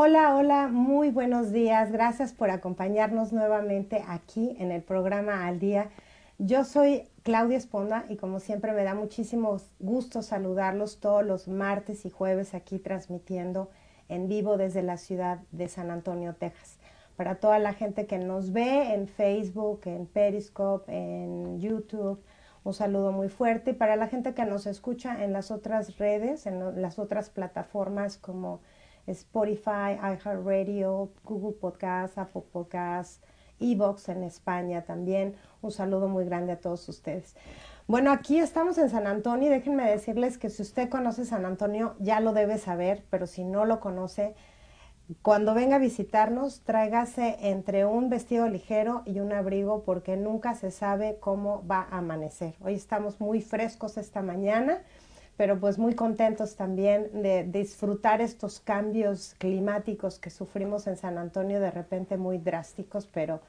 Hola, hola, muy buenos días. Gracias por acompañarnos nuevamente aquí en el programa Al Día. Yo soy Claudia Esponda y como siempre me da muchísimo gusto saludarlos todos los martes y jueves aquí transmitiendo en vivo desde la ciudad de San Antonio, Texas. Para toda la gente que nos ve en Facebook, en Periscope, en YouTube, un saludo muy fuerte. Y para la gente que nos escucha en las otras redes, en las otras plataformas como Spotify, iHeartRadio, Google Podcast, Apple Podcast, Evox en España también. Un saludo muy grande a todos ustedes. Bueno, aquí estamos en San Antonio y déjenme decirles que si usted conoce San Antonio ya lo debe saber, pero si no lo conoce, cuando venga a visitarnos, tráigase entre un vestido ligero y un abrigo porque nunca se sabe cómo va a amanecer. Hoy estamos muy frescos esta mañana pero pues muy contentos también de, disfrutar estos cambios climáticos que sufrimos en San Antonio de repente muy drásticos, pero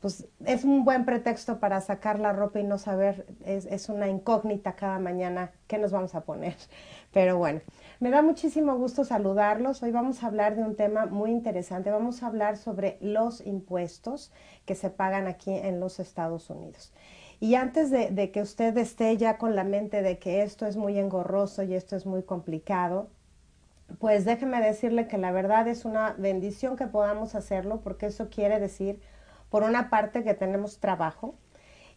pues es un buen pretexto para sacar la ropa y no saber, es, es una incógnita cada mañana qué nos vamos a poner. Pero bueno, me da muchísimo gusto saludarlos. Hoy vamos a hablar de un tema muy interesante. Vamos a hablar sobre los impuestos que se pagan aquí en los Estados Unidos. Y antes de, que usted esté ya con la mente de que esto es muy engorroso y esto es muy complicado, pues déjeme decirle que la verdad es una bendición que podamos hacerlo porque eso quiere decir, por una parte, que tenemos trabajo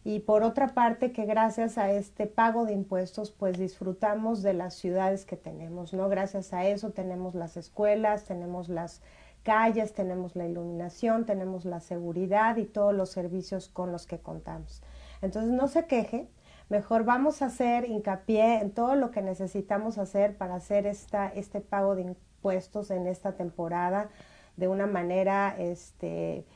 y por otra parte, que gracias a este pago de impuestos, pues disfrutamos de las ciudades que tenemos, ¿no? Gracias a eso tenemos las escuelas, tenemos las calles, tenemos la iluminación, tenemos la seguridad y todos los servicios con los que contamos. Entonces no se queje, mejor vamos a hacer hincapié en todo lo que necesitamos hacer para hacer esta, este pago de impuestos en esta temporada de una manera este,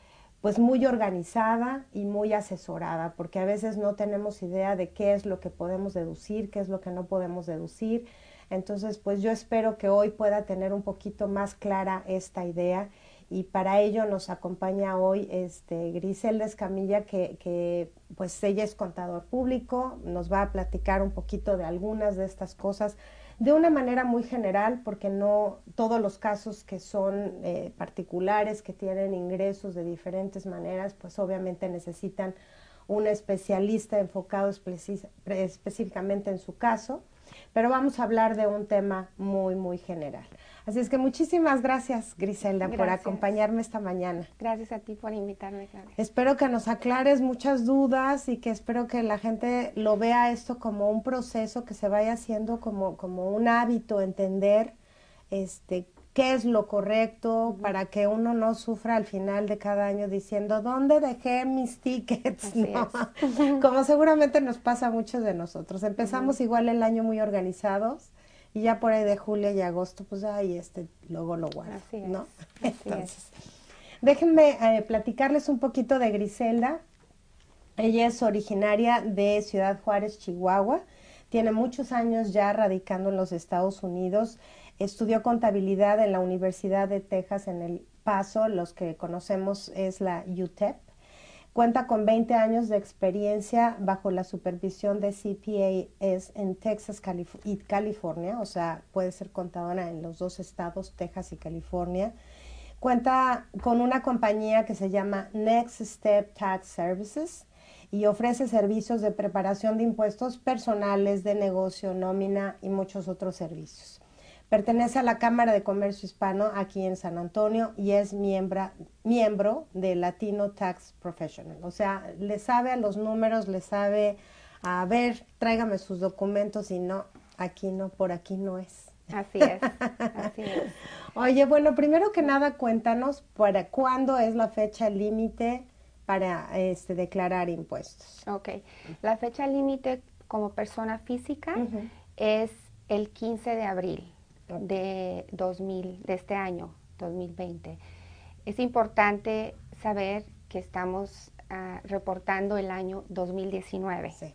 pues muy organizada y muy asesorada, porque a veces no tenemos idea de qué es lo que podemos deducir, qué es lo que no podemos deducir. Entonces, pues yo espero que hoy pueda tener un poquito más clara esta idea y para ello nos acompaña hoy este, Griselda Escamilla, que, pues ella es contador público, nos va a platicar un poquito de algunas de estas cosas de una manera muy general, porque no todos los casos que son eh, particulares, que tienen ingresos de diferentes maneras, pues obviamente necesitan un especialista enfocado específicamente en su caso, pero vamos a hablar de un tema muy, muy general. Así es que muchísimas gracias, Griselda, por acompañarme esta mañana. Gracias a ti por invitarme, Claudia. Espero que nos aclares muchas dudas y que espero que la gente lo vea esto como un proceso que se vaya haciendo como, como un hábito, entender este qué es lo correcto para que uno no sufra al final de cada año diciendo dónde dejé mis tickets, como seguramente nos pasa a muchos de nosotros. Empezamos igual el año muy organizados y ya por ahí de julio y agosto, pues ahí este, luego lo guardo, ¿no? Entonces, déjenme eh, platicarles un poquito de Griselda. Ella es originaria de Ciudad Juárez, Chihuahua. Tiene muchos años ya radicando en los Estados Unidos. Estudió contabilidad en la Universidad de Texas en El Paso, los que conocemos es la UTEP. Cuenta con 20 años de experiencia bajo la supervisión de CPAs en Texas y California, o sea, puede ser contadora en los dos estados, Texas y California. Cuenta con una compañía que se llama Next Step Tax Services y ofrece servicios de preparación de impuestos personales, de negocio, nómina y muchos otros servicios. Pertenece a la Cámara de Comercio Hispano aquí en San Antonio y es miembro, miembro de Latino Tax Professional. O sea, le sabe a los números, le sabe a ver, tráigame sus documentos y no, aquí no, por aquí no es. Así es, así es. Oye, bueno, primero que nada, cuéntanos para cuándo es la fecha límite para este, declarar impuestos. Ok, la fecha límite como persona física es el 15 de abril de 2000, de este año, 2020. Es importante saber que estamos ah, reportando el año 2019.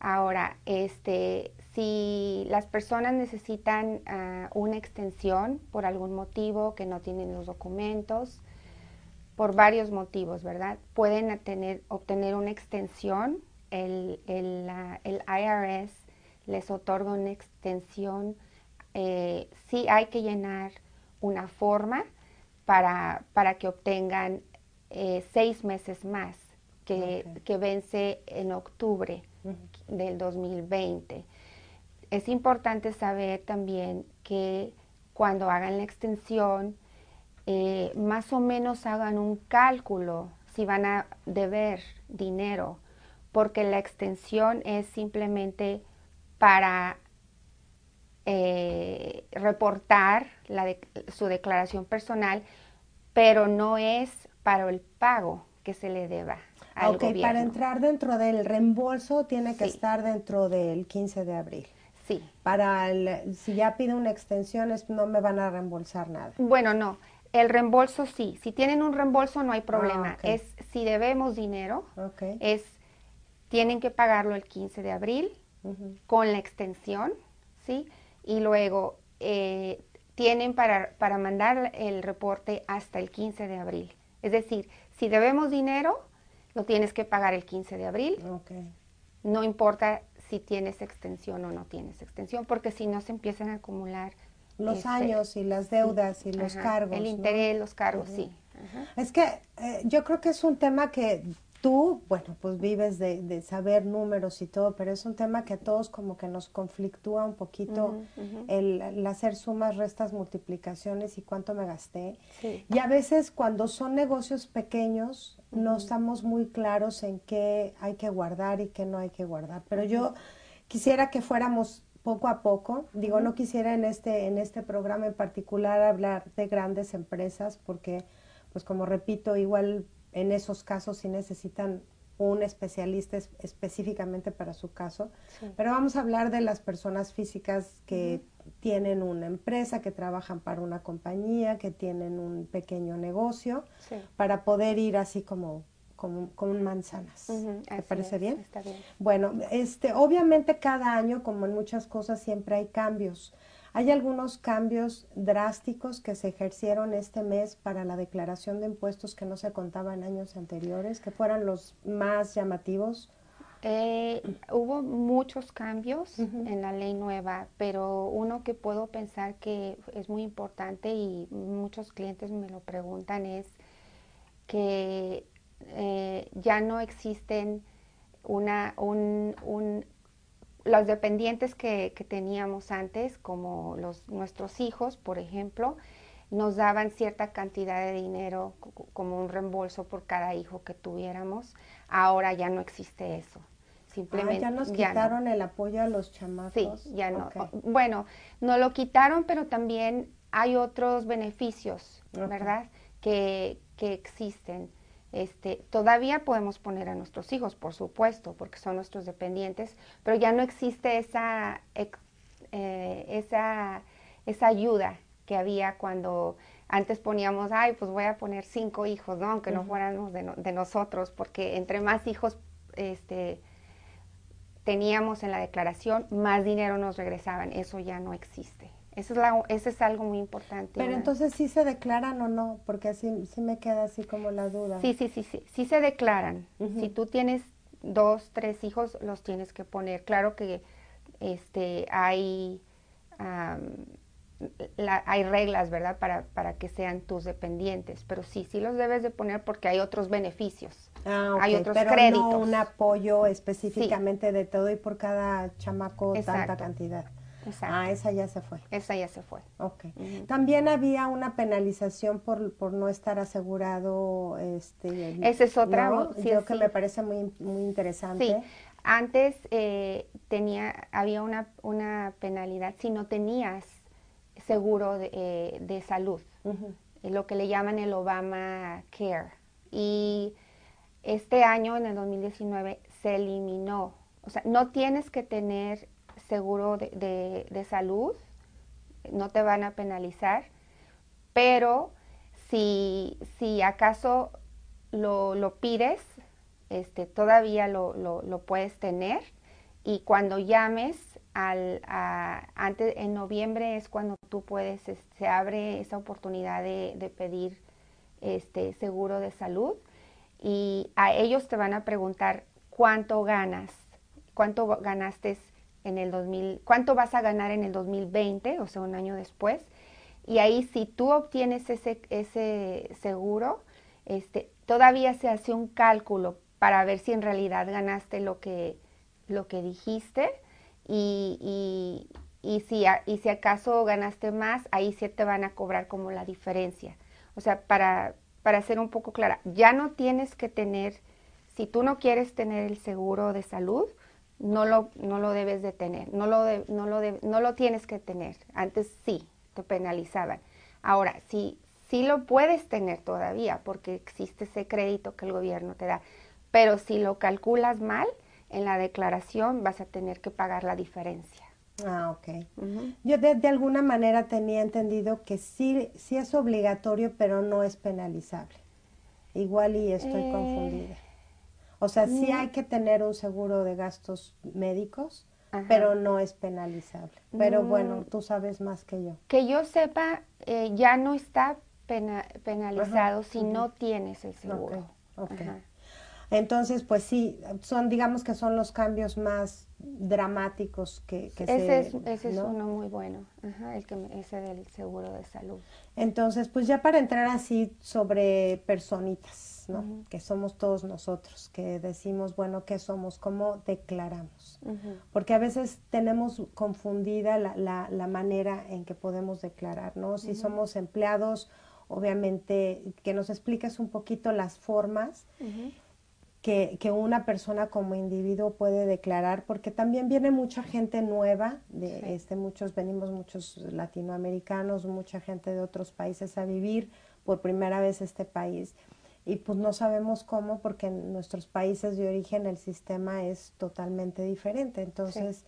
Ahora, este, si las personas necesitan ah, una extensión por algún motivo que no tienen los documentos, por varios motivos, ¿verdad? Pueden tener, obtener una extensión. El, el, el IRS les otorga una extensión eh, sí hay que llenar una forma para, para que obtengan eh, seis meses más, que, que, vence en octubre del 2020. Es importante saber también que cuando hagan la extensión, eh, más o menos hagan un cálculo si van a deber dinero, porque la extensión es simplemente para eh, reportar su declaración personal, pero no es para el pago que se le deba. Al ok, para entrar dentro del reembolso tiene que estar dentro del 15 de abril. Sí. Para el, si ya pide una extensión, no me van a reembolsar nada. Bueno, no. El reembolso sí. Si tienen un reembolso no hay problema. Ah, es si debemos dinero, es tienen que pagarlo el 15 de abril con la extensión, ¿sí? Y luego eh, tienen para, para mandar el reporte hasta el 15 de abril. Es decir, si debemos dinero, lo tienes que pagar el 15 de abril. No importa si tienes extensión o no tienes extensión, porque si no se empiezan a acumular los este, años y las deudas y los cargos. El interés, los cargos, sí. Es que eh, yo creo que es un tema que tú, bueno, pues vives de, saber números y todo, pero es un tema que a todos como que nos conflictúa un poquito El, hacer sumas, restas, multiplicaciones y cuánto me gasté. Y a veces cuando son negocios pequeños no estamos muy claros en qué hay que guardar y qué no hay que guardar. Pero yo quisiera que fuéramos poco a poco. Digo, no quisiera en este, en este programa en particular hablar de grandes empresas porque, pues como repito, igual en esos casos sí necesitan un especialista específicamente para su caso. Pero vamos a hablar de las personas físicas que tienen una empresa, que trabajan para una compañía, que tienen un pequeño negocio, para poder ir así como como, manzanas. ¿Te parece bien? Está bien? Bueno, este, obviamente cada año, como en muchas cosas, siempre hay cambios. Hay algunos cambios drásticos que se ejercieron este mes para la declaración de impuestos que no se contaban años anteriores, que fueran los más llamativos. Eh, hubo muchos cambios en la ley nueva, pero uno que puedo pensar que es muy importante y muchos clientes me lo preguntan es que eh, ya no existen una, un, un los dependientes que, teníamos antes, como los, nuestros hijos, por ejemplo, nos daban cierta cantidad de dinero como un reembolso por cada hijo que tuviéramos. Ahora ya no existe eso. Simplemente, ah, ya nos quitaron el apoyo a los chamacos. Sí, ya no. Bueno, no lo quitaron, pero también hay otros beneficios, ¿verdad? Que, que existen. Este, todavía podemos poner a nuestros hijos, por supuesto, porque son nuestros dependientes, pero ya no existe esa, eh, esa, esa ayuda que había cuando antes poníamos, ay, pues voy a poner cinco hijos, ¿no? aunque no fuéramos de, de, nosotros, porque entre más hijos este, teníamos en la declaración, más dinero nos regresaban. Eso ya no existe. Eso es, la, eso es algo muy importante. Pero entonces sí se declaran o no, porque así sí me queda así como la duda. Sí, sí, sí, sí, sí se declaran. Si tú tienes dos, tres hijos, los tienes que poner. Claro que este hay hay reglas, ¿verdad? Para, para que sean tus dependientes, pero sí, sí los debes de poner porque hay otros beneficios. Ah, Hay otros pero créditos. No un apoyo específicamente de todo y por cada chamaco tanta cantidad. Ah, esa ya se fue. Esa ya se fue. Ok. También había una penalización por, por no estar asegurado. Este, Esa es otra. ¿no? Yo que me parece muy, muy interesante. Sí. Antes eh, tenía, había una, una penalidad si no tenías seguro de, eh, de salud, lo que le llaman el Obama Care. Y este año, en el 2019, se eliminó. O sea, no tienes que tener seguro de, salud, no te van a penalizar, pero si, si acaso lo, pides, este, todavía lo, puedes tener. Y cuando llames al, antes, en noviembre es cuando tú puedes, se abre esa oportunidad de, pedir este seguro de salud. Y a ellos te van a preguntar cuánto ganas, cuánto ganaste en el 2000, cuánto vas a ganar en el 2020, o sea, un año después. Y ahí si tú obtienes ese, ese seguro, este, todavía se hace un cálculo para ver si en realidad ganaste lo que, lo que dijiste y, y, si, y si acaso ganaste más, ahí sí te van a cobrar como la diferencia. O sea, para, para ser un poco clara, ya no tienes que tener, si tú no quieres tener el seguro de salud, no lo, no lo debes de tener, no lo, no, lo no lo tienes que tener. Antes sí, te penalizaban. Ahora, sí, sí lo puedes tener todavía porque existe ese crédito que el gobierno te da, pero si lo calculas mal, en la declaración vas a tener que pagar la diferencia. Ah, ok. Yo de, alguna manera tenía entendido que sí, sí es obligatorio, pero no es penalizable. Igual y estoy eh, confundida. O sea, sí hay que tener un seguro de gastos médicos, pero no es penalizable. Pero bueno, tú sabes más que yo. Que yo sepa, eh, ya no está penalizado si no tienes el seguro. Entonces, pues sí, son, digamos que son los cambios más dramáticos que, que ese se, es, ese es uno muy bueno, el que ese del seguro de salud. Entonces, pues ya para entrar así sobre personitas, ¿no? Que somos todos nosotros, que decimos, bueno, ¿qué somos? ¿Cómo declaramos? Porque a veces tenemos confundida la, la, la, manera en que podemos declarar, ¿no? Si somos empleados, obviamente, que nos expliques un poquito las formas que, que, una persona como individuo puede declarar, porque también viene mucha gente nueva, de este, muchos, venimos muchos latinoamericanos, mucha gente de otros países a vivir por primera vez este país. Y pues no sabemos cómo, porque en nuestros países de origen el sistema es totalmente diferente. Entonces,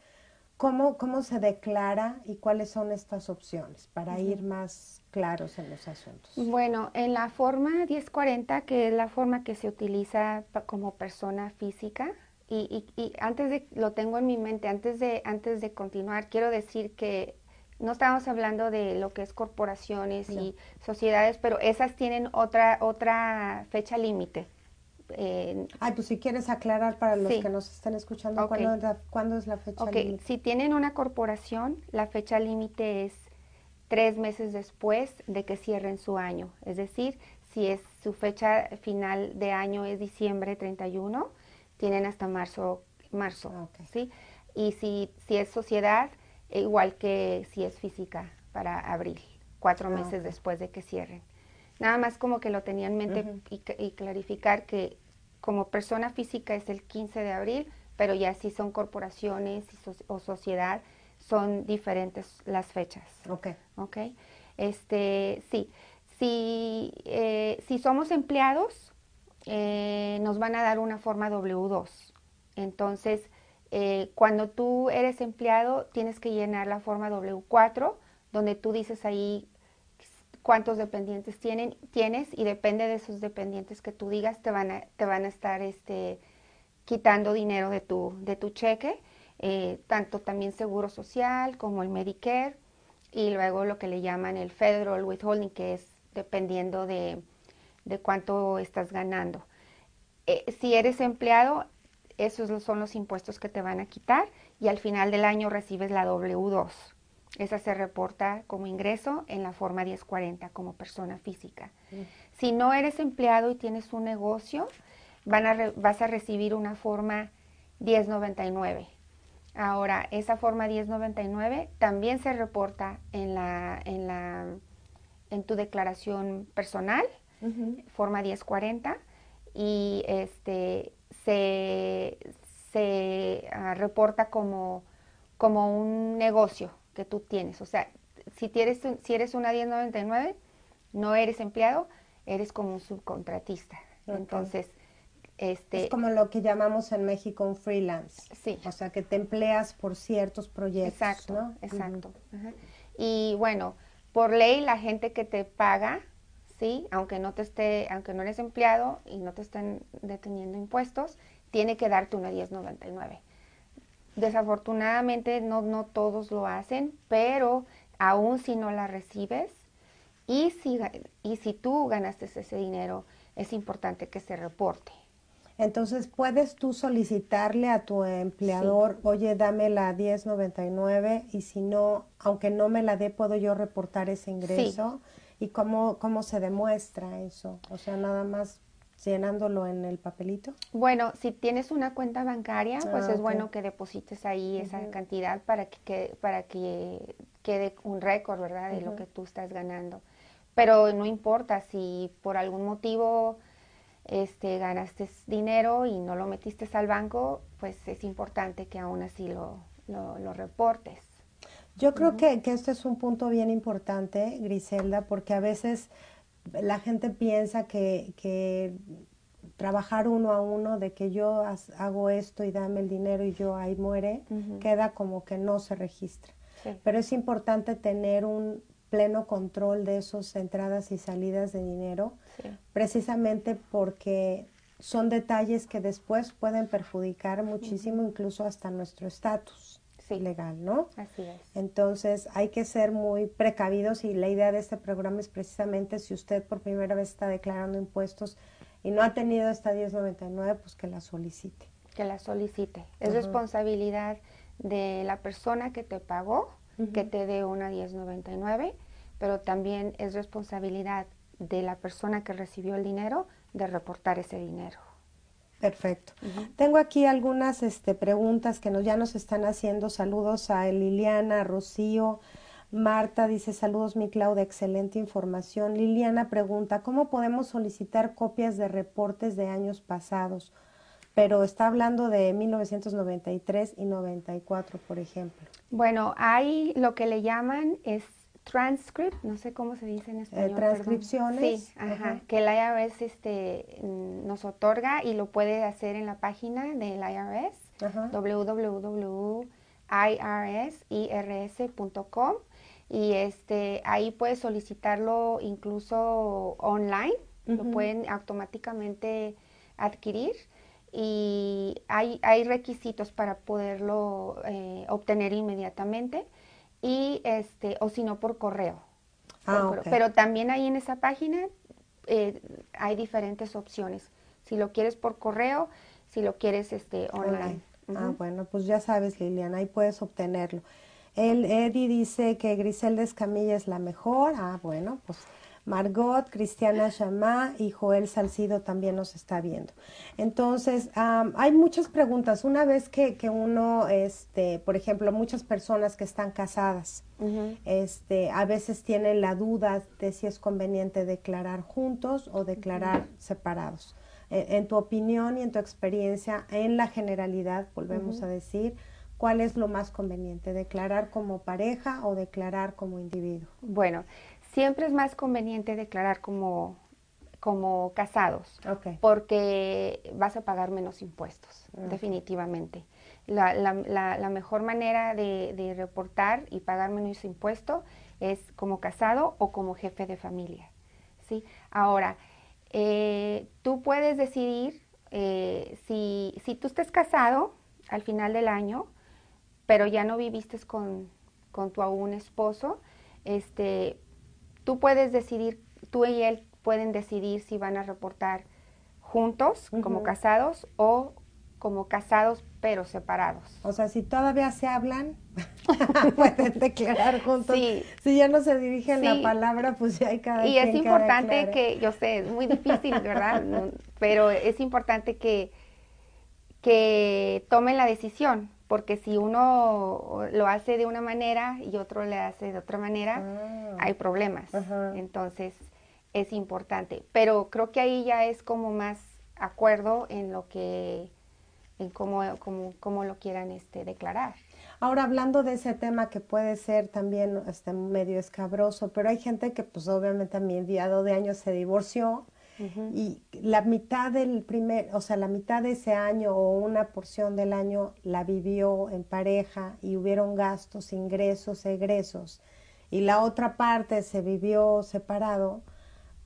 ¿cómo, ¿cómo se declara y cuáles son estas opciones para ir más claros en los asuntos? Bueno, en la forma 1040, que es la forma que se utiliza como persona física, y, y, antes de, lo tengo en mi mente, antes de, antes de continuar, quiero decir que no estamos hablando de lo que es corporaciones y sociedades, pero esas tienen otra, otra fecha límite. Eh, Ay, pues si quieres aclarar para los que nos están escuchando, ¿cuándo, es la fecha límite? Si tienen una corporación, la fecha límite es tres meses después de que cierren su año. Es decir, si es su fecha final de año es diciembre 31, tienen hasta marzo, marzo, ah, ¿sí? Y si, si es sociedad, igual que si es física, para abril, cuatro ah, meses después de que cierren. Nada más como que lo tenía en mente y, clarificar que como persona física es el 15 de abril, pero ya si son corporaciones o sociedad, son diferentes las fechas. Ok. Ok. Este, sí. Si, eh, si somos empleados, eh, nos van a dar una forma W2. Entonces, eh, cuando tú eres empleado, tienes que llenar la forma W4, donde tú dices ahí cuántos dependientes tienen, tienes y depende de esos dependientes que tú digas, te van a, te van a estar este, quitando dinero de tu, cheque eh, tanto también Seguro Social como el Medicare y luego lo que le llaman el Federal Withholding, que es dependiendo de, cuánto estás ganando. Eh, si eres empleado, esos son los impuestos que te van a quitar y al final del año recibes la W2. Esa se reporta como ingreso en la forma 1040 como persona física. Mm. Si no eres empleado y tienes un negocio, van a vas a recibir una forma 1099 Ahora, esa forma 1099 también se reporta en, la, en, la, en tu declaración personal, forma 1040, y este, se, se ah, reporta como, como un negocio que tú tienes. O sea, si, tienes, si eres una 1099, no eres empleado, eres como un subcontratista. Entonces, este, es como lo que llamamos en México un freelance. Sí. O sea, que te empleas por ciertos proyectos. Exacto, exacto. Y bueno, por ley la gente que te paga, sí, aunque no te esté, aunque no eres empleado y no te estén deteniendo impuestos, tiene que darte una 1099. Desafortunadamente no, no todos lo hacen, pero aún si no la recibes y si, y si tú ganaste ese dinero, es importante que se reporte. Entonces, puedes tú solicitarle a tu empleador, oye, dame la 1099 y si no, aunque no me la dé, puedo yo reportar ese ingreso. ¿Y cómo, cómo se demuestra eso? O sea, nada más llenándolo en el papelito. Bueno, si tienes una cuenta bancaria, pues ah, es bueno que deposites ahí esa cantidad para que, para que quede un récord, ¿verdad? De lo que tú estás ganando. Pero no importa si por algún motivo este, ganaste dinero y no lo metiste al banco, pues es importante que aún así lo, lo, reportes. Yo creo que, que esto es un punto bien importante, Griselda, porque a veces la gente piensa que, que trabajar uno a uno, de que yo hago esto y dame el dinero y yo ahí muere, queda como que no se registra. Pero es importante tener un pleno control de esas entradas y salidas de dinero, precisamente porque son detalles que después pueden perjudicar muchísimo, incluso hasta nuestro estatus legal, ¿no? Así es. Entonces hay que ser muy precavidos y la idea de este programa es precisamente si usted por primera vez está declarando impuestos y no ha tenido esta 1099, pues que la solicite. Que la solicite. Es responsabilidad de la persona que te pagó que te dé una 1099, pero también es responsabilidad de la persona que recibió el dinero de reportar ese dinero. Perfecto. Tengo aquí algunas este, preguntas que nos, ya nos están haciendo. Saludos a Liliana, a Rocío. Marta dice saludos mi Claudia, excelente información. Liliana pregunta, ¿cómo podemos solicitar copias de reportes de años pasados? Pero está hablando de 1993 y 94, por ejemplo. Bueno, hay lo que le llaman es transcript, no sé cómo se dice en eh, español. transcripciones. Sí, ajá, que el IRS este, mm, nos otorga y lo puede hacer en la página del IRS, www.irsirs.com y este, ahí puedes solicitarlo incluso online, lo pueden automáticamente adquirir y hay, hay requisitos para poderlo eh, obtener inmediatamente y este o si no por correo. Ah, Pero también ahí en esa página eh, hay diferentes opciones. Si lo quieres por correo, si lo quieres este online. Ah, bueno, pues ya sabes, Liliana, ahí puedes obtenerlo. El Eddie dice que Griselda Escamilla es la mejor. Ah, bueno, pues Margot, Cristiana Chamá y Joel Salcido también nos está viendo. Entonces, hay muchas preguntas. Una vez que, que, uno, este, por ejemplo, muchas personas que están casadas, este, a veces tienen la duda de si es conveniente declarar juntos o declarar separados. E, en, tu opinión y en tu experiencia, en la generalidad, volvemos a decir, ¿cuál es lo más conveniente? ¿Declarar como pareja o declarar como individuo? Bueno, siempre es más conveniente declarar como, como casados, porque vas a pagar menos impuestos, definitivamente. La, la, la, mejor manera de, de, reportar y pagar menos impuestos es como casado o como jefe de familia. ¿sí? Ahora, eh, tú puedes decidir eh, si, si tú estés casado al final del año, pero ya no viviste con, con tu aún esposo, este, tú puedes decidir, tú y él pueden decidir si van a reportar juntos como casados o como casados pero separados. O sea, si todavía se hablan, pueden declarar juntos. Si ya no se dirigen la palabra, pues ya hay cada Y es importante que, yo sé, es muy difícil, ¿verdad? pero es importante que, que tomen la decisión porque si uno lo hace de una manera y otro le hace de otra manera, ah. hay problemas. Entonces, es importante. Pero creo que ahí ya es como más acuerdo en lo que, en cómo, cómo, lo quieran este, declarar. Ahora, hablando de ese tema que puede ser también este, medio escabroso, pero hay gente que pues obviamente a mi día de años se divorció y la mitad del primer, o sea, la mitad de ese año o una porción del año la vivió en pareja y hubieron gastos, ingresos, egresos, y la otra parte se vivió separado,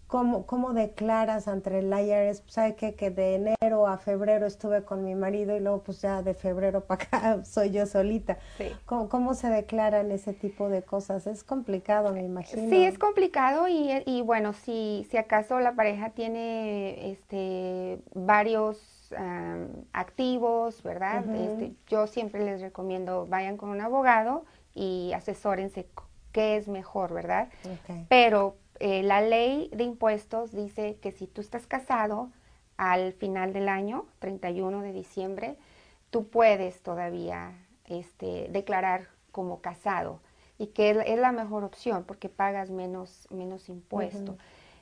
¿Cómo, ¿Cómo declaras ante el IRS? ¿Sabe qué? Que de enero a febrero estuve con mi marido y luego pues ya de febrero para acá soy yo solita. Sí. ¿Cómo, ¿Cómo, se declaran ese tipo de cosas? Es complicado, me imagino. Sí, es complicado y, y bueno, si, si acaso la pareja tiene este, varios um, activos, ¿verdad? Este, yo siempre les recomiendo vayan con un abogado y asesórense qué es mejor, ¿verdad? Ok. Pero eh, la ley de impuestos dice que si tú estás casado al final del año, 31 de diciembre, tú puedes todavía este, declarar como casado y que es, la mejor opción porque pagas menos, menos impuesto.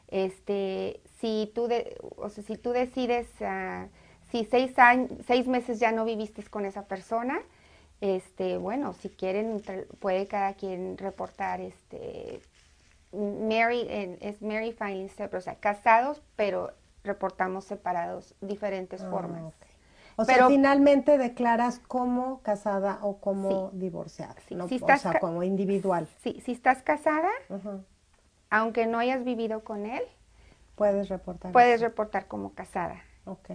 Este, si tú, de- o sea, si tú decides, ah, si seis, años, seis meses ya no viviste con esa persona, este, bueno, si quieren, puede cada quien reportar, este, Mary, es Mary Filing Separate, o sea, casados, pero reportamos separados, diferentes Ah, formas. O sea, finalmente declaras como casada o como divorciada, Sí, ¿no? si o sea, como individual. Sí, si estás casada, aunque no hayas vivido con él, Puedes reportar. puedes eso. reportar como casada. Ok.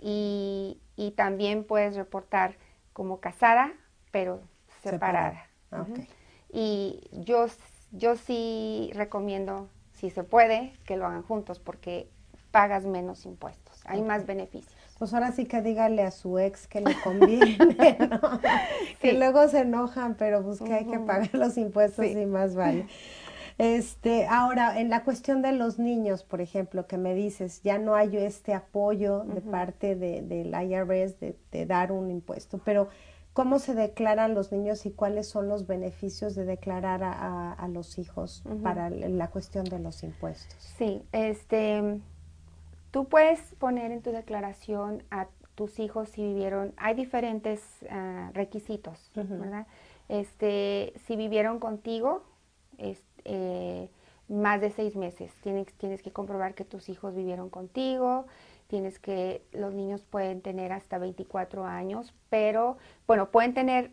Y, y también puedes reportar como casada, pero separada. Ah, Ujú. ok. Y yo, yo sí recomiendo, si se puede, que lo hagan juntos porque pagas menos impuestos, hay más beneficios. Pues ahora sí que dígale a su ex que le conviene, ¿no? Que luego se enojan, pero pues que hay que pagar los impuestos Sí. y más vale. Este, ahora, en la cuestión de los niños, por ejemplo, que me dices, ya no hay este apoyo de parte de, del IRS de, de dar un impuesto, pero ¿cómo se declaran los niños y cuáles son los beneficios de declarar a, a- a los hijos para la cuestión de los impuestos? Sí, este, tú puedes poner en tu declaración a tus hijos si vivieron, hay diferentes ah, requisitos. ¿verdad? Este, si vivieron contigo, eh, más de seis meses, tienes, tienes que comprobar que tus hijos vivieron contigo, tienes que, los niños pueden tener hasta 24 años, pero, bueno, pueden tener,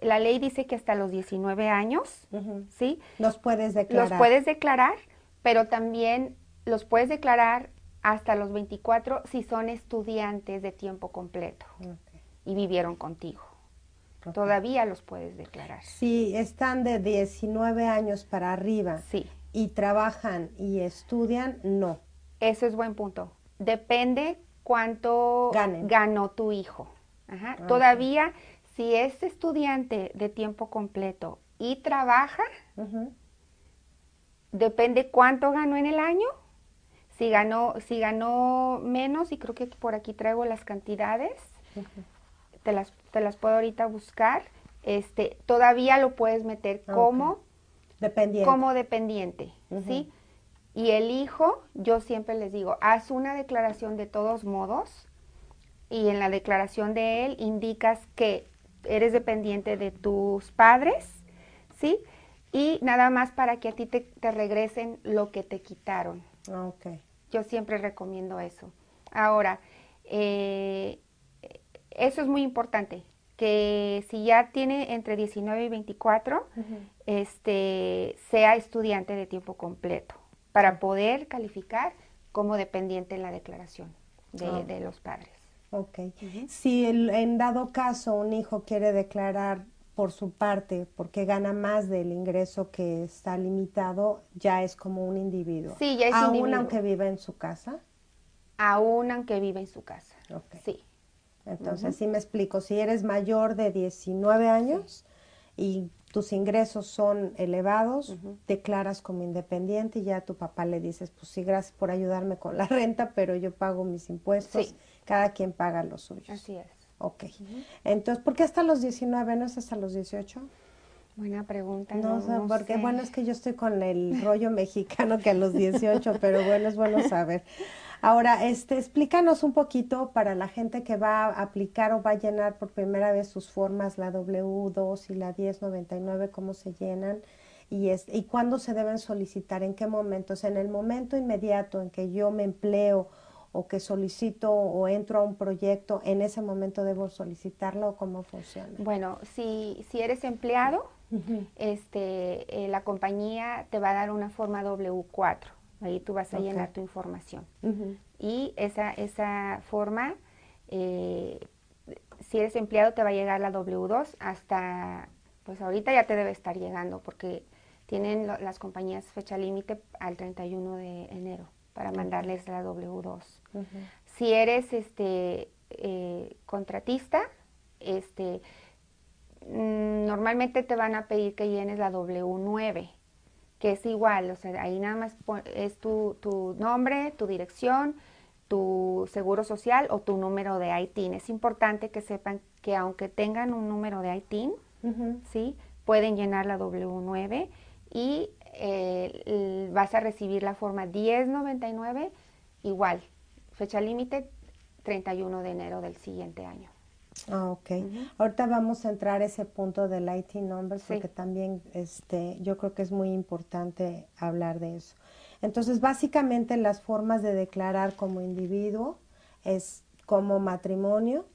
la ley dice que hasta los 19 años. ¿sí? Los puedes declarar. Los puedes declarar, pero también los puedes declarar hasta los 24 si son estudiantes de tiempo completo y vivieron contigo. Todavía los puedes declarar. Si están de 19 años para arriba Sí, y trabajan y estudian, no. eso es buen punto. Depende cuánto ganó tu hijo. Ajá. Ah, Todavía, si es estudiante de tiempo completo y trabaja. Depende cuánto ganó en el año. Si ganó, si ganó menos, y creo que por aquí traigo las cantidades, te las, te las puedo ahorita buscar. Este, todavía lo puedes meter Ah, como. Dependiente. como dependiente. ¿sí? Y el hijo, yo siempre les digo, haz una declaración de todos modos y en la declaración de él indicas que eres dependiente de tus padres, ¿sí? Y nada más para que a ti te, te regresen lo que te quitaron. Ah, ok. Yo siempre recomiendo eso. Ahora, eh, eso es muy importante, que si ya tiene entre 19 y 24, Ujú. este, sea estudiante de tiempo completo para poder calificar como dependiente en la declaración de, Ah. de los padres. Ok. Ujú. Si el- en dado caso un hijo quiere declarar por su parte porque gana más del ingreso que está limitado, ya es como un individuo. Sí, ya es Aún individuo. aunque viva en su casa. Aún aunque vive en su casa. Ok. Sí. Entonces, sí me explico, si eres mayor de 19 años y tus ingresos son elevados, declaras como independiente y ya a tu papá le dices, pues sí, gracias por ayudarme con la renta, pero yo pago mis impuestos, Sí. cada quien paga los suyos. Así es. Ok. Entonces, ¿por qué hasta los 19, no es hasta los 18? Buena pregunta. No, No, sé, no porque sé. bueno, es que yo estoy con el rollo mexicano que a los 18, pero bueno, es bueno saber. Ahora, este, explícanos un poquito para la gente que va a aplicar o va a llenar por primera vez sus formas, la W2 y la 1099, cómo se llenan y, es, y cuándo se deben solicitar, en qué momentos. En el momento inmediato en que yo me empleo o que solicito o entro a un proyecto, ¿en ese momento debo solicitarlo o cómo funciona? Bueno, si, si eres empleado, Este, eh, la compañía te va a dar una forma W4, Ahí tú vas a llenar tu información. Y esa, esa forma, eh, si eres empleado, te va a llegar la W2 hasta, pues ahorita ya te debe estar llegando porque tienen las compañías fecha límite al 31 de enero para mandarles la W2. Si eres este eh, contratista, este normalmente te van a pedir que llenes la W9, que es igual, o sea, ahí nada más es tu, tu nombre, tu dirección, tu seguro social o tu número de ITIN. Es importante que sepan que aunque tengan un número de ITIN, ¿sí? pueden llenar la W9 y eh, vas a recibir la forma 1099 igual, fecha límite 31 de enero del siguiente año. Ah, ok. Ahorita vamos a entrar a ese punto del IT number porque también este, yo creo que es muy importante hablar de eso. Entonces, básicamente las formas de declarar como individuo es como matrimonio,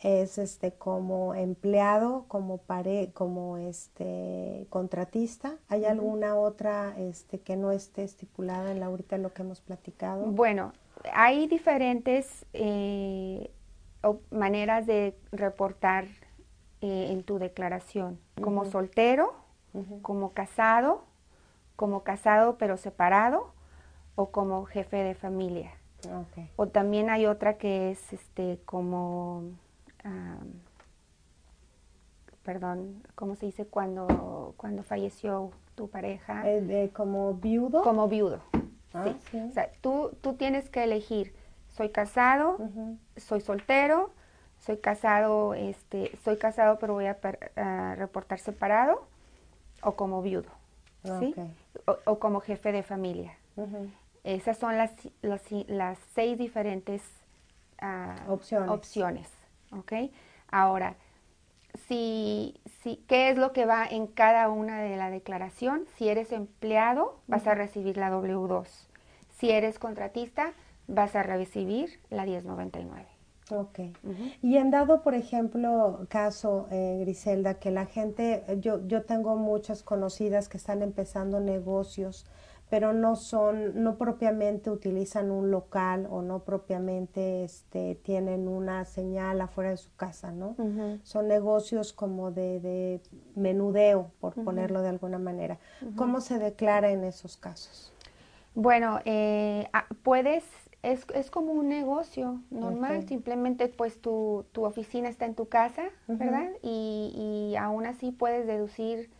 es este como empleado, como pare, como este contratista. ¿Hay alguna otra este que no esté estipulada en la ahorita lo que hemos platicado? Bueno, hay diferentes eh, maneras de reportar eh, en tu declaración, como soltero, como casado, como casado pero separado o como jefe de familia. O también hay otra que es este como perdón, ¿cómo se dice cuando, cuando falleció tu pareja? Eh, ¿Como viudo? Como viudo. Ah, sí. O sea, tú, tú tienes que elegir, soy casado, soy soltero, soy casado, este, soy casado pero voy a, reportar separado o como viudo, ¿sí? O, como jefe de familia. Esas son las, las, seis diferentes ah, opciones. opciones. ¿ok? Ahora, si, si, ¿qué es lo que va en cada una de la declaración? Si eres empleado, vas a recibir la W2. Si eres contratista, vas a recibir la 1099. Ok. Y en dado, por ejemplo, caso, eh, Griselda, que la gente, yo, yo tengo muchas conocidas que están empezando negocios pero no son, no propiamente utilizan un local o no propiamente este, tienen una señal afuera de su casa, ¿no? Son negocios como de, de menudeo, por ponerlo de alguna manera. ¿Cómo se declara en esos casos? Bueno, eh, ah, puedes, es, es, como un negocio normal, simplemente pues tu, tu, oficina está en tu casa, ¿verdad? Y, y aún así puedes deducir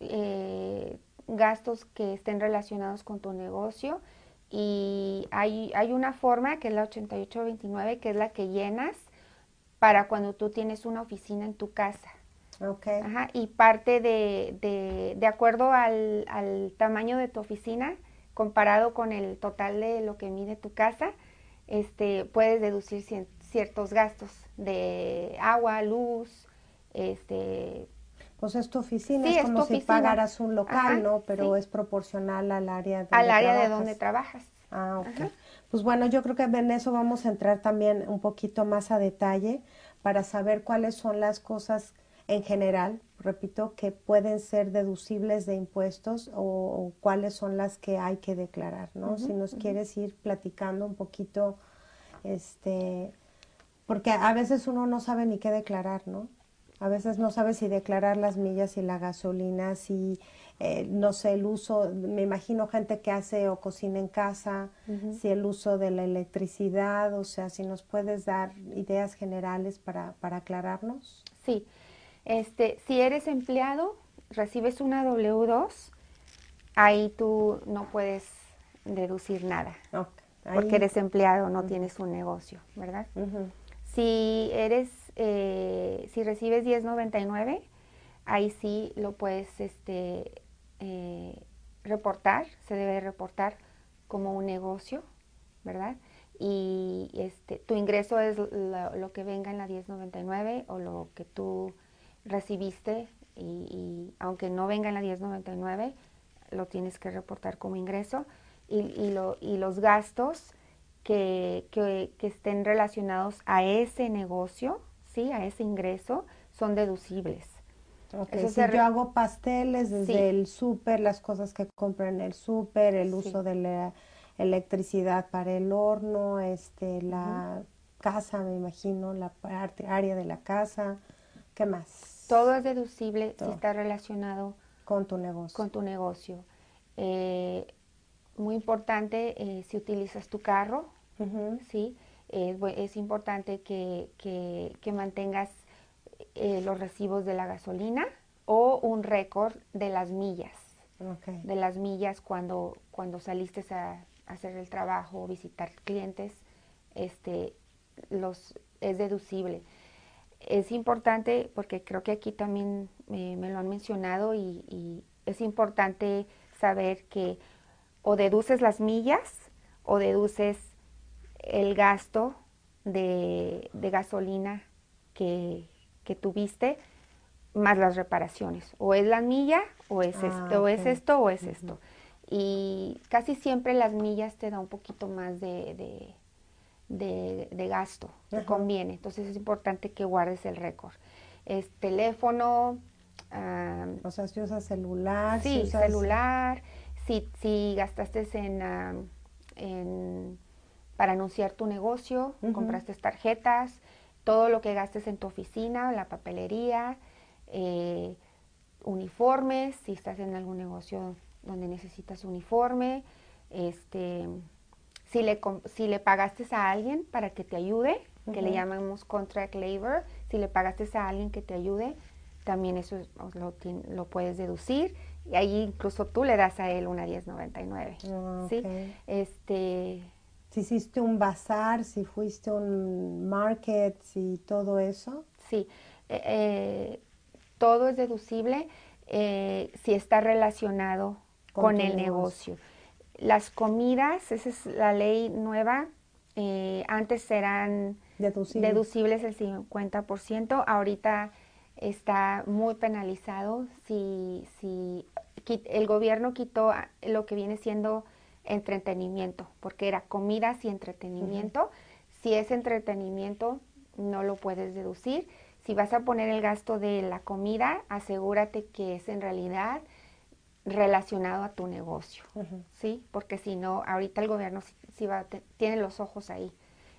eh, gastos que estén relacionados con tu negocio y hay, hay una forma que es la 8829 que es la que llenas para cuando tú tienes una oficina en tu casa. Okay. Ajá, y parte de, de, de acuerdo al, al, tamaño de tu oficina, comparado con el total de lo que mide tu casa, este, puedes deducir ciertos gastos de agua, luz, este, pues es tu oficina, es como si pagaras un local, ¿no? Pero es proporcional al área donde Al área de donde trabajas. Ah, ok. Pues bueno, yo creo que en eso vamos a entrar también un poquito más a detalle para saber cuáles son las cosas en general, repito, que pueden ser deducibles de impuestos o, cuáles son las que hay que declarar, ¿no? si nos quieres ir platicando un poquito, este, porque a veces uno no sabe ni qué declarar, ¿no? A veces no sabes si declarar las millas y la gasolina, si, eh, no sé, el uso, me imagino gente que hace o cocina en casa, si el uso de la electricidad, o sea, si nos puedes dar ideas generales para, para aclararnos. Sí, este, si eres empleado, recibes una W2, ahí tú no puedes deducir nada, porque eres empleado, no tienes un negocio, ¿verdad? Si eres eh, si recibes 1099, ahí sí lo puedes este, eh, reportar, se debe reportar como un negocio, ¿verdad? Y este, tu ingreso es lo, que venga en la 1099 o lo que tú recibiste y, aunque no venga en la 1099, lo tienes que reportar como ingreso. Y, y los gastos que, que, que, estén relacionados a ese negocio a ese ingreso son deducibles. Okay, si yo hago pasteles desde el súper, las cosas que compro en el súper, el uso de la electricidad para el horno, este, la casa, me imagino, la parte, área de la casa, ¿qué más? Todo es deducible si está relacionado con tu negocio. Con tu negocio. Eh, muy importante eh, si utilizas tu carro, ¿sí? es importante que, que, mantengas eh, los recibos de la gasolina o un récord de las millas. De las millas cuando, cuando saliste a, hacer el trabajo o visitar clientes, este, los, es deducible. Es importante, porque creo que aquí también me lo han mencionado y, y es importante saber que o deduces las millas o deduces el gasto de, gasolina que, tuviste más las reparaciones. O es la milla o es, ah, esto, o es esto o es esto. Y casi siempre las millas te da un poquito más de, de, gasto, te conviene. Entonces es importante que guardes el récord. Es teléfono. o sea, si usas celular. Sí, celular. Si, si gastaste en, en para anunciar tu negocio, compraste tarjetas, todo lo que gastes en tu oficina, la papelería, eh, uniformes, si estás en algún negocio donde necesitas uniforme, este, si le, si le pagaste a alguien para que te ayude, que le llamamos contract labor, si le pagaste a alguien que te ayude, también eso lo, lo puedes deducir y ahí incluso tú le das a él una 1099, ah, ¿sí? Este, si hiciste un bazar, si fuiste un market, si todo eso. Sí, eh, eh, todo es deducible eh, si está relacionado con, el negocio. Las comidas, esa es la ley nueva, antes eran deducibles el 50%, ahorita está muy penalizado si, si el gobierno quitó lo que viene siendo entretenimiento, porque era comidas y entretenimiento. Si es entretenimiento, no lo puedes deducir. Si vas a poner el gasto de la comida, asegúrate que es en realidad relacionado a tu negocio, ¿sí? Porque si no, ahorita el gobierno sí, va, tiene los ojos ahí.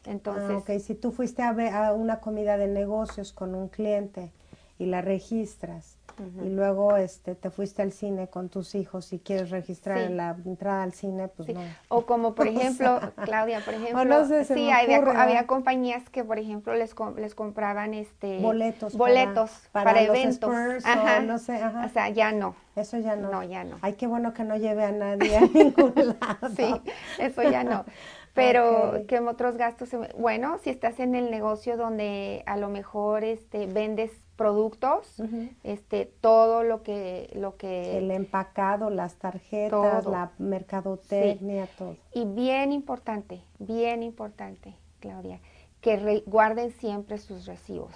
Entonces, ah, ok, si tú fuiste a, ver, a una comida de negocios con un cliente y la registras, y luego este te fuiste al cine con tus hijos y quieres registrar la entrada al cine, pues no. O como por ejemplo, Claudia, por ejemplo, sí, había, compañías que por ejemplo les les compraban este boletos boletos para, eventos, ajá. O, no sé, ajá. o sea, ya no. Eso ya no. No, ya no. Ay, qué bueno que no lleve a nadie a ningún lado. sí, eso ya no. Pero que otros gastos, bueno, si estás en el negocio donde a lo mejor este vendes productos, este, todo lo que, lo que... El empacado, las tarjetas, la mercadotecnia, todo. Y bien importante, bien importante, Claudia, que guarden siempre sus recibos,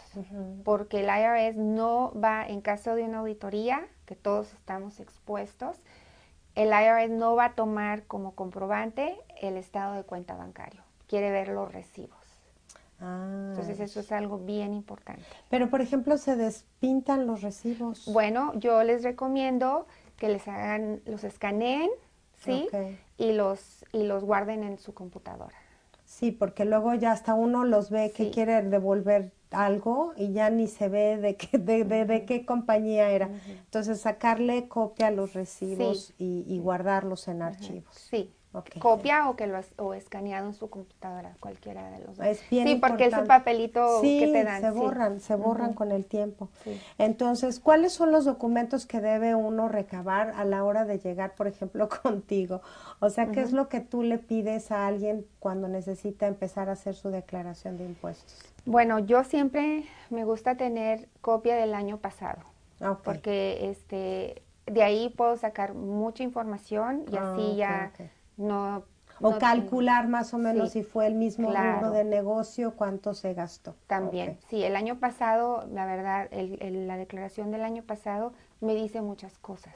porque el IRS no va, en caso de una auditoría, que todos estamos expuestos, el IRS no va a tomar como comprobante el estado de cuenta bancario, quiere ver los recibos. Entonces eso es algo bien importante. Pero por ejemplo, se despintan los recibos. Bueno, yo les recomiendo que les hagan, los escaneen, ¿sí? Y los y los guarden en su computadora. Sí, porque luego ya hasta uno los ve que quiere devolver algo y ya ni se ve de qué, de, de, qué compañía era. Entonces, sacarle copia a los recibos y, y, guardarlos en archivos. Sí, Copia o que lo has, o escaneado en su computadora, cualquiera de los dos. Es bien sí, porque es un papelito que te dan. Se borran, se borran con el tiempo. Entonces, ¿cuáles son los documentos que debe uno recabar a la hora de llegar, por ejemplo, contigo? O sea, ¿qué es lo que tú le pides a alguien cuando necesita empezar a hacer su declaración de impuestos? Bueno, yo siempre me gusta tener copia del año pasado. Porque este de ahí puedo sacar mucha información y así ah, ya no o calcular más o menos si fue el mismo número de negocio, cuánto se gastó. También, sí, el año pasado, la verdad, el, la declaración del año pasado me dice muchas cosas.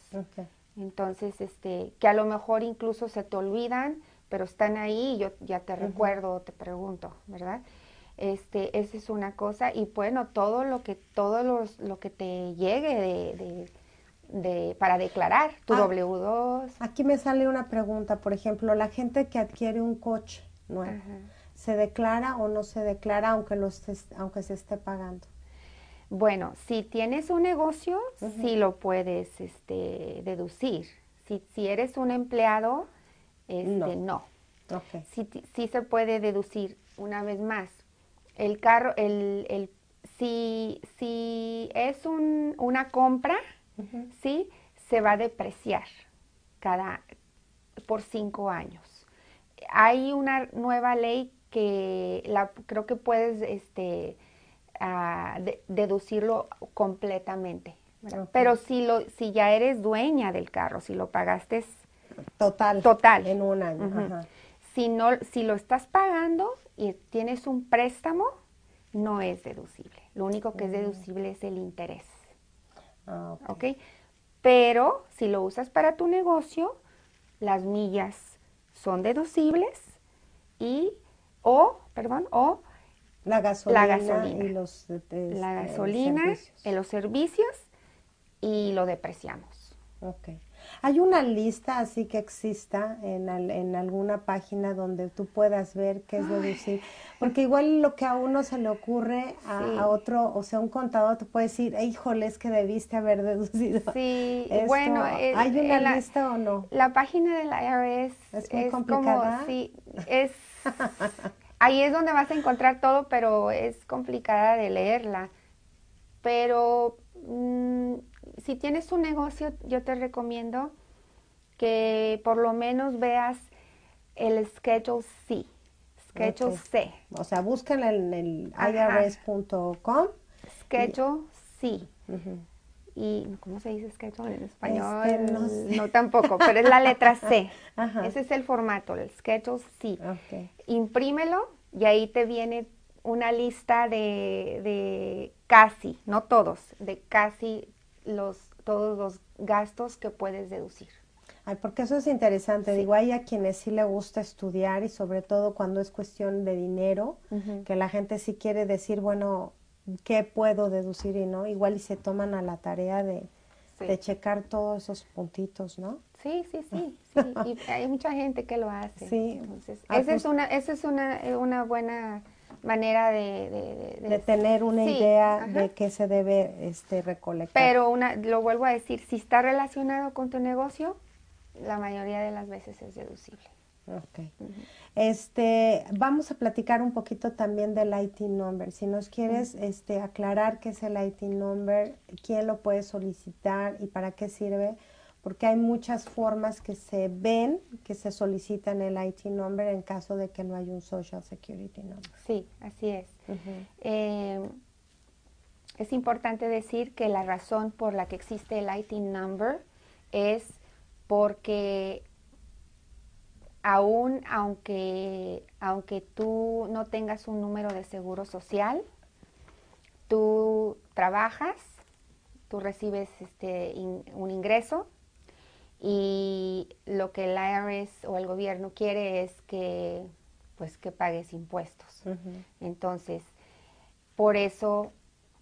Entonces, este, que a lo mejor incluso se te olvidan, pero están ahí y yo ya te recuerdo o te pregunto, ¿verdad? Este, esa es una cosa. Y bueno, todo lo que, todo los, lo que te llegue de, de, para declarar tu Ah. W2. Aquí me sale una pregunta, por ejemplo, la gente que adquiere un coche nuevo, Ajá. ¿se declara o no se declara aunque, lo estés- aunque se esté pagando? Bueno, si tienes un negocio, sí lo puedes este, deducir. Si, si eres un empleado, este, no. Ok. Sí, ti- sí se puede deducir una vez más. El carro, el, el, si, si es un, una compra, Sí, se va a depreciar cada por cinco años. Hay una nueva ley que la, creo que puedes este, ah, de- deducirlo completamente. Pero si, lo, si ya eres dueña del carro, si lo pagaste Total. Total. En un año. Ajá. si no, si lo estás pagando y tienes un préstamo, no es deducible. Lo único que es deducible es el interés, Ah, ok. ¿ok? Pero si lo usas para tu negocio, las millas son deducibles y o, perdón, o La gasolina, gasolina. y los eh, este, la gasolina, servicios. en los servicios y lo depreciamos. Ok. ¿Hay una lista así que exista en, al- en alguna página donde tú puedas ver qué es deducir? Porque igual lo que a uno se le ocurre, a, Sí. a otro, o sea, un contador te puede decir, híjole, es que debiste haber deducido. Sí, esto". bueno, el- ¿hay una la- lista o no? La página de la IRS ¿Es muy como, complicada? sí, es, ahí es donde vas a encontrar todo, pero es complicada de leerla. Pero mm, si tienes un negocio, yo te recomiendo que por lo menos veas el Schedule C, Schedule. C, O sea, buscan en el irs.com. Schedule C. Ujú. y ¿cómo se dice schedule en español? Este, no sé. tampoco, pero es la letra C. Ajá. Ese es el formato, el schedule C. Imprímelo y ahí te viene una lista de, de casi, no todos, de casi los todos los gastos que puedes deducir. Ay, porque eso es interesante. Sí. Digo, hay a quienes sí le gusta estudiar y sobre todo cuando es cuestión de dinero, que la gente sí quiere decir, bueno, ¿qué puedo deducir y no? Igual y se toman a la tarea de, Sí. de checar todos esos puntitos, ¿no? Sí, sí, sí, sí. Y hay mucha gente que lo hace. Sí. Entonces, Ah, esa es pues- una, esa es una, eh, una buena manera de, de- de- De tener una Sí, idea ajá. de qué se debe este, recolectar. Pero una, lo vuelvo a decir, si está relacionado con tu negocio, la mayoría de las veces es deducible. Ok. Este, vamos a platicar un poquito también del IT number. Si nos quieres este, aclarar qué es el IT number, quién lo puede solicitar y para qué sirve, porque hay muchas formas que se ven que se solicitan el IT number en caso de que no hay un Social Security number. Sí, así es. Eh, es importante decir que la razón por la que existe el IT number es porque aún aunque, aunque tú no tengas un número de seguro social, tú trabajas, tú recibes este, in- un ingreso y lo que el IRS o el gobierno quiere es que, pues, que pagues impuestos. Entonces, por eso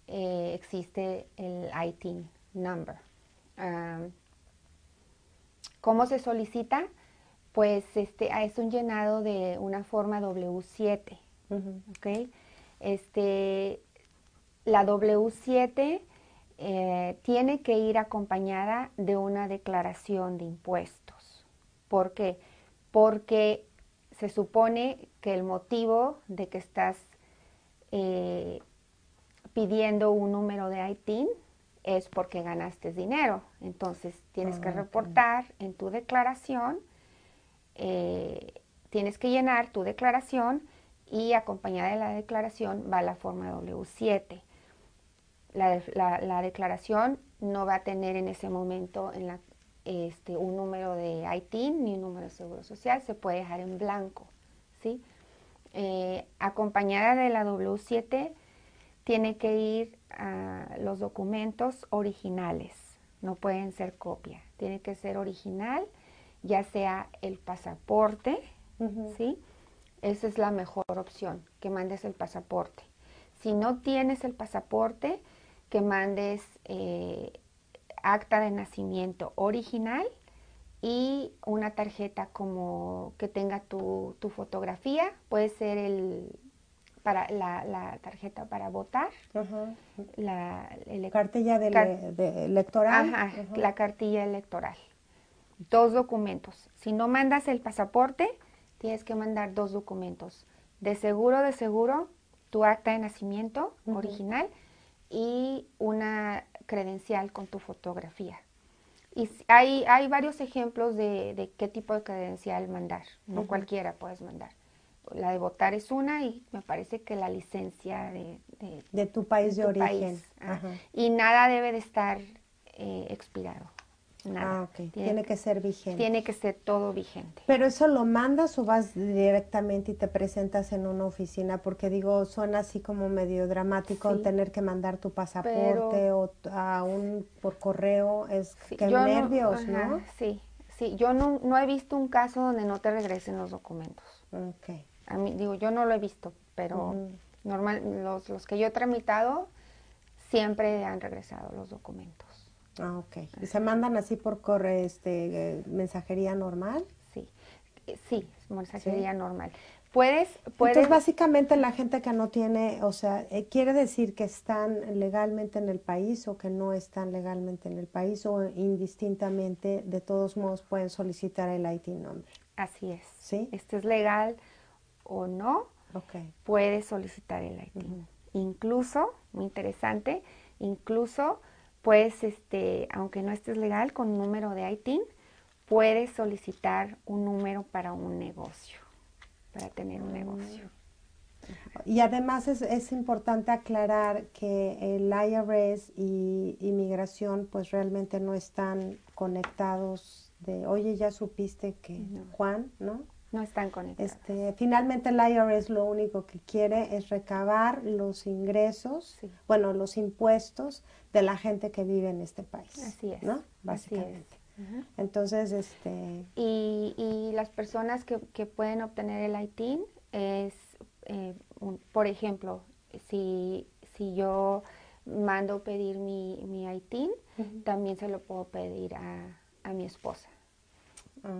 eh, existe el ITIN number. ¿Cómo se solicita? Pues este ah, es un llenado de una forma W7, Ujú. ¿ok? Este, la W7 eh, tiene que ir acompañada de una declaración de impuestos. ¿Por qué? Porque se supone que el motivo de que estás eh, pidiendo un número de ITIN es porque ganaste dinero. Entonces tienes que Ah, reportar en tu declaración, eh, tienes que llenar tu declaración y acompañada de la declaración va la forma W7. La, la- la declaración no va a tener en ese momento en la- este, un número de ITIN ni un número de seguro social, se puede dejar en blanco. ¿sí? Eh, acompañada de la W7 tiene que ir a los documentos originales, no pueden ser copia, tiene que ser original, ya sea el pasaporte. ¿sí? esa es la mejor opción, que mandes el pasaporte. Si no tienes el pasaporte, que mandes eh, acta de nacimiento original y una tarjeta como que tenga tu, fotografía, puede ser el para la, tarjeta para votar, la cartilla de, electoral, la cartilla electoral, dos documentos. Si no mandas el pasaporte, tienes que mandar dos documentos. De seguro, de seguro, tu acta de nacimiento original y una credencial con tu fotografía. Y hay, hay varios ejemplos de, qué tipo de credencial mandar, no cualquiera puedes mandar. La de votar es una y me parece que la licencia de... De, tu país de, origen. y nada debe de estar eh, expirado. Ah, ok. Tiene, que ser vigente. Tiene que ser todo vigente. Pero eso lo mandas o vas directamente y te presentas en una oficina, porque digo, suena así como medio dramático tener que mandar tu pasaporte o aún por correo, es que nervios, ¿no? Sí, sí. Yo no, no he visto un caso donde no te regresen los documentos. Ok. A mí, digo, yo no lo he visto, pero normal, los, los que yo he tramitado siempre han regresado los documentos. Ah, ok. ¿Y se mandan así por correo, este, mensajería normal? Sí, sí, mensajería normal. Puedes, puedes... Entonces, básicamente la gente que no tiene, o sea, eh, quiere decir que están legalmente en el país o que no están legalmente en el país o indistintamente, de todos modos, pueden solicitar el IT number. Así es. ¿Sí? Este es legal o no, okay. puedes solicitar el IT. Incluso, muy interesante, incluso pues, este, aunque no estés legal con un número de ITIN, puedes solicitar un número para un negocio, para tener un negocio. Y además es, es, importante aclarar que el IRS y inmigración pues realmente no están conectados de, oye, ya supiste que Juan, ¿no? No están conectados. Este, finalmente el IRS lo único que quiere es recabar los ingresos, bueno, los impuestos de la gente que vive en este país. Así es. ¿No? Básicamente. Entonces, este... Y, y las personas que, que, pueden obtener el ITIN es, eh, por ejemplo, si, si yo mando pedir mi, mi ITIN, también se lo puedo pedir a, a mi esposa. Ah,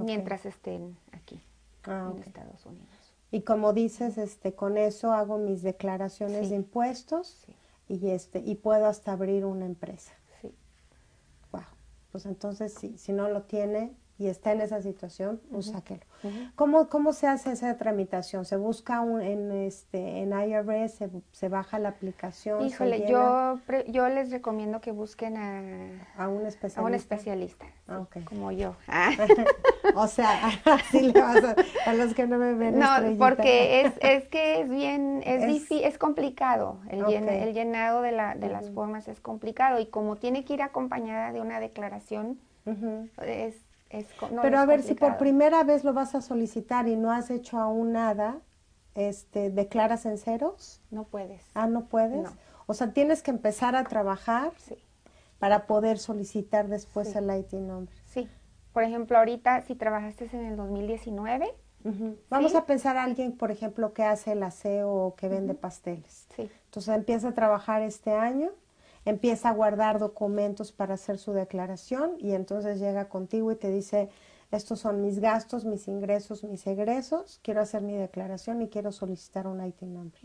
mientras estén aquí ah, en Estados Unidos. Y como dices, este, con eso hago mis declaraciones de impuestos y este y puedo hasta abrir una empresa. Sí. Wow. Pues entonces sí, si no lo tiene, y está en esa situación, pues sáquelo. ¿Cómo, ¿Cómo se hace esa tramitación? ¿Se busca un, en, este, en IRS, se, baja la aplicación? Híjole, yo, yo les recomiendo que busquen a, a un especialista. A un especialista, ah, como yo. o sea, así le vas a, los que no me ven. No, porque es, es que es bien, es, difícil, es complicado. El, el llenado de, la, de las formas es complicado y como tiene que ir acompañada de una declaración, es pero a ver, si por primera vez lo vas a solicitar y no has hecho aún nada, este, ¿declaras en ceros? No puedes. Ah, ¿no puedes? O sea, tienes que empezar a trabajar para poder solicitar después el IT number. Sí. Por ejemplo, ahorita, si trabajaste en el 2019... Vamos a pensar a alguien, por ejemplo, que hace el aseo o que vende pasteles. Sí. Entonces empieza a trabajar este año empieza a guardar documentos para hacer su declaración y entonces llega contigo y te dice, estos son mis gastos, mis ingresos, mis egresos, quiero hacer mi declaración y quiero solicitar un IT number.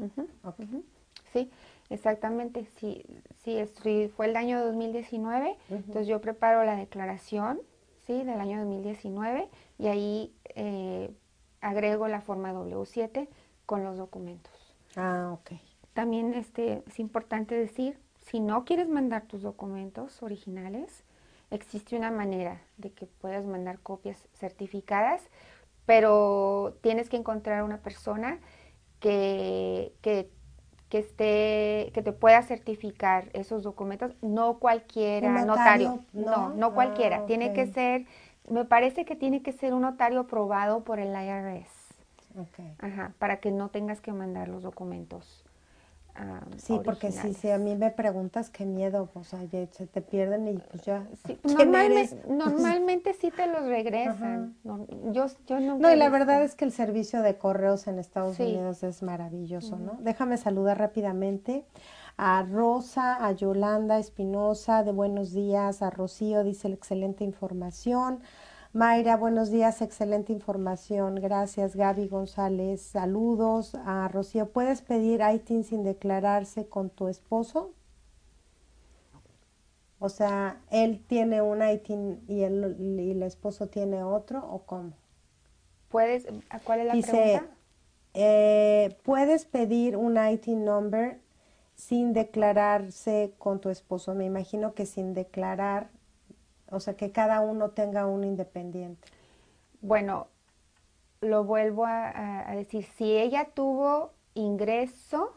Sí, exactamente. Si, si, fue el año 2019, entonces yo preparo la declaración ¿sí? del año 2019 y ahí eh, agrego la forma W7 con los documentos. Ah, ok. También este, es importante decir si no quieres mandar tus documentos originales, existe una manera de que puedas mandar copias certificadas, pero tienes que encontrar una persona que, que, esté, que te pueda certificar esos documentos, no cualquiera, notario, no, no, cualquiera, ah, tiene que ser, me parece que tiene que ser un notario aprobado por el IRS, Ajá, para que no tengas que mandar los documentos sí, porque si, si a mí me preguntas qué miedo, o sea, se te pierden y pues ya. Sí, normalmente, normalmente sí te los regresan. No, yo, yo no, y la verdad es que el servicio de correos en Estados Unidos es maravilloso, ¿no? Déjame saludar rápidamente a Rosa, a Yolanda Espinosa, de buenos días, a Rocío, dice la excelente información. Mayra, buenos días, excelente información. Gracias, Gaby González. Saludos a Rocío. ¿Puedes pedir ITIN sin declararse con tu esposo? O sea, él tiene un ITIN y, el, y el esposo tiene otro, ¿o cómo? ¿Puedes? ¿Cuál es la Dice, eh, ¿puedes pedir un ITIN number sin declararse con tu esposo? Me imagino que sin declarar o sea, que cada uno tenga un independiente. Bueno, lo vuelvo a, decir, si ella tuvo ingreso,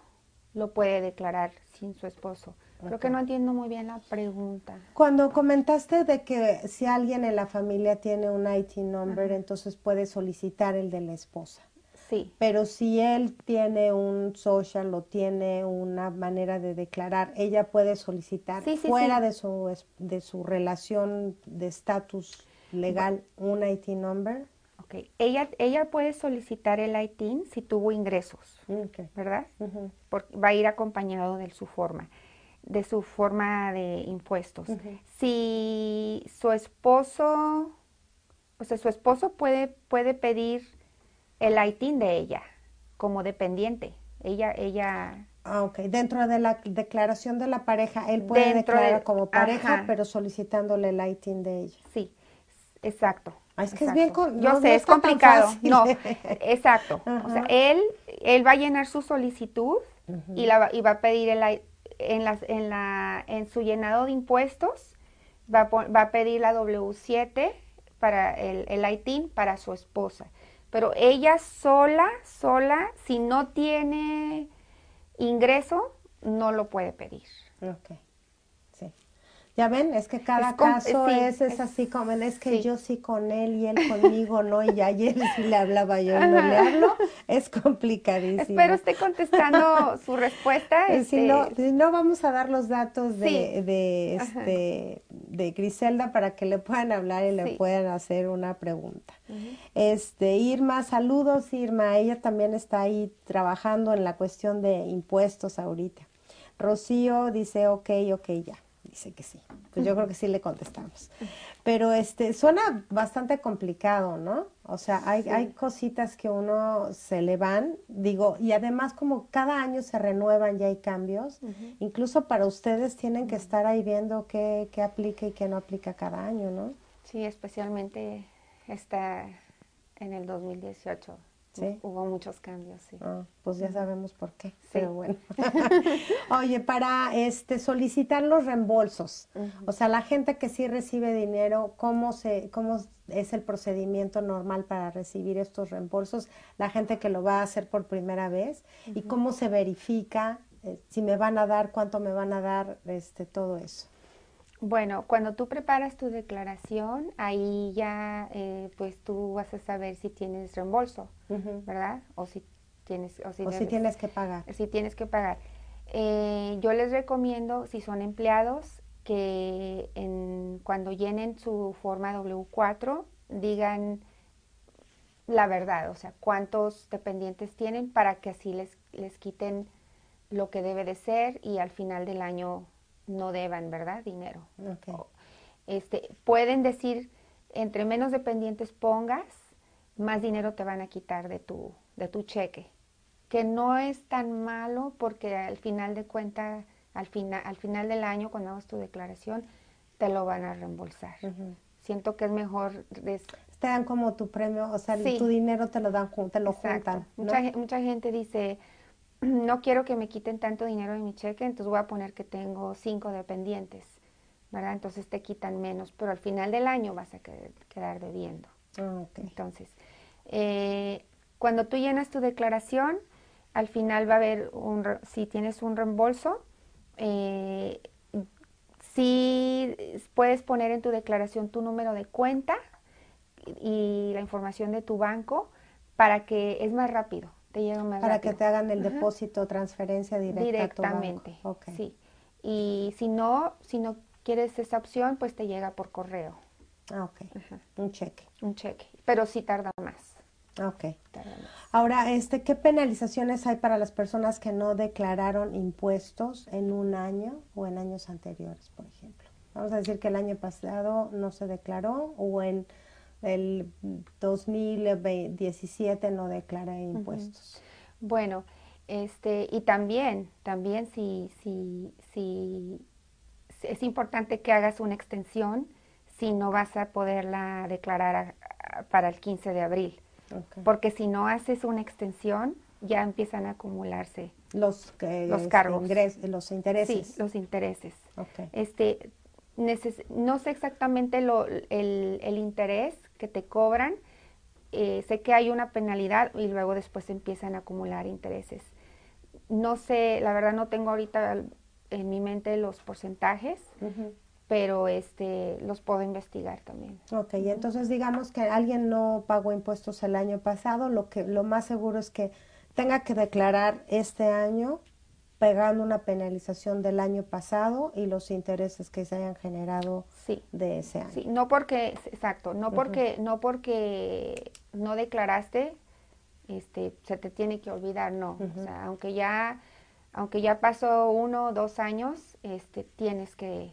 lo puede declarar sin su esposo. Creo que no entiendo muy bien la pregunta. Cuando comentaste de que si alguien en la familia tiene un IT number, entonces puede solicitar el de la esposa. Sí. Pero si él tiene un social o tiene una manera de declarar, ella puede solicitar fuera de su de su relación de estatus legal un IT number. Ok, ella, ella puede solicitar el ITIN si tuvo ingresos, ¿verdad? va a ir acompañado de su forma, de su forma de impuestos. Si su esposo, o sea, su esposo puede, puede pedir el ITIN de ella como dependiente. Ella, ella. Ah, ok. Dentro de la declaración de la pareja, él puede declarar como pareja, pero solicitándole el ITIN de ella. Sí, exacto. Ah, es que es bien. Yo sé, es complicado. No, exacto. O sea, él, él va a llenar su solicitud y, la, y va a pedir el, en, la, en, la, en su llenado de impuestos, va a, va a pedir la W7 para el, el ITIN para su esposa pero ella sola, sola, si no tiene ingreso, no lo puede pedir. Ok, sí. Ya ven, es que cada caso es, es, así como, es que yo sí con él y él conmigo, ¿no? Y ayer sí le hablaba, yo no le hablo, es complicadísimo. Espero esté contestando su respuesta. Si, no, este, si no, vamos a dar los datos de, de, este, de Griselda para que le puedan hablar y le puedan hacer una pregunta. Este, Irma, saludos Irma, ella también está ahí trabajando en la cuestión de impuestos ahorita. Rocío dice, ok, ok, ya dice que sí. Pues yo creo que sí le contestamos. Pero este suena bastante complicado, ¿no? O sea, hay, hay cositas que uno se le van, digo, y además como cada año se renuevan y hay cambios, incluso para ustedes tienen que estar ahí viendo qué, qué aplica y qué no aplica cada año, ¿no? Sí, especialmente está en el 2018 Hubo muchos cambios, sí. Ah, pues ya sabemos por qué, pero bueno. Oye, para este solicitar los reembolsos, o sea, la gente que sí recibe dinero, ¿cómo se cómo es el procedimiento normal para recibir estos reembolsos? La gente que lo va a hacer por primera vez y cómo se verifica eh, si me van a dar, cuánto me van a dar, este todo eso. Bueno, cuando tú preparas tu declaración, ahí ya eh, pues tú vas a saber si tienes reembolso, ¿verdad? O si tienes, o si, tienes que pagar. Si tienes que pagar. Eh, yo les recomiendo, si son empleados, que en, cuando llenen su forma W4 digan la verdad, o sea, cuántos dependientes tienen para que así les, les quiten lo que debe de ser y al final del año no deban, ¿verdad? Dinero. Este, pueden decir, entre menos dependientes pongas, más dinero te van a quitar de tu, de tu cheque. Que no es tan malo porque al final de cuenta, al, final al final del año, cuando hagas tu declaración, te lo van a reembolsar. Siento que es mejor... te dan como tu premio, o sea, tu dinero te lo dan, te lo juntan. Mucha, mucha gente dice, no quiero que me quiten tanto dinero de mi cheque, entonces voy a poner que tengo cinco dependientes, ¿verdad? Entonces te quitan menos, pero al final del año vas a quedar debiendo. Ah, entonces, eh, cuando tú llenas tu declaración, al final va a haber un, si tienes un reembolso, eh, si puedes poner en tu declaración tu número de cuenta y la información de tu banco para que es más rápido te llega más Para rápido. que te hagan el depósito, transferencia directa Directamente, a tu banco. Ok. sí. Y si no, si no quieres esa opción, pues te llega por correo, Ah, ok. Un cheque. un cheque. Pero sí tarda más. Ok. tarda más. Ahora, este, ¿qué penalizaciones hay para las personas que no declararon impuestos en un año o en años anteriores, por ejemplo? Vamos a decir que el año pasado no se declaró o en el 2017 no declaré impuestos. Bueno, este, y también, también si, si, si, si es importante que hagas una extensión si no vas a poderla declarar a- a- para el 15 de abril. Porque si no haces una extensión, ya empiezan a acumularse Los, que, Los este, cargos. ingres- los sí, intereses. los intereses. Ok. Este, neces- no sé exactamente lo, el, el interés que te cobran. eh, sé que hay una penalidad y luego después empiezan a acumular intereses. No sé, la verdad no tengo ahorita en mi mente los porcentajes, pero este los puedo investigar también. Ok, entonces digamos que alguien no pagó impuestos el año pasado, lo que lo más seguro es que tenga que declarar este año pagando una penalización del año pasado y los intereses que se hayan generado Sí. de ese año. Sí, no porque, exacto, no porque, no porque no declaraste, este, se te tiene que olvidar, no. O sea, aunque ya, aunque ya pasó uno o dos años, este, tienes que,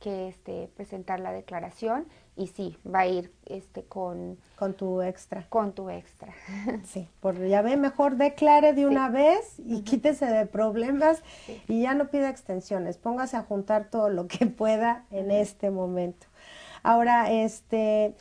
que este, presentar la declaración y sí, va a ir este con, Con tu extra. con tu extra. Sí, por ya ve, mejor declare de una vez y quítese de problemas y ya no pida extensiones. Póngase a juntar todo lo que pueda en este momento. Ahora, este,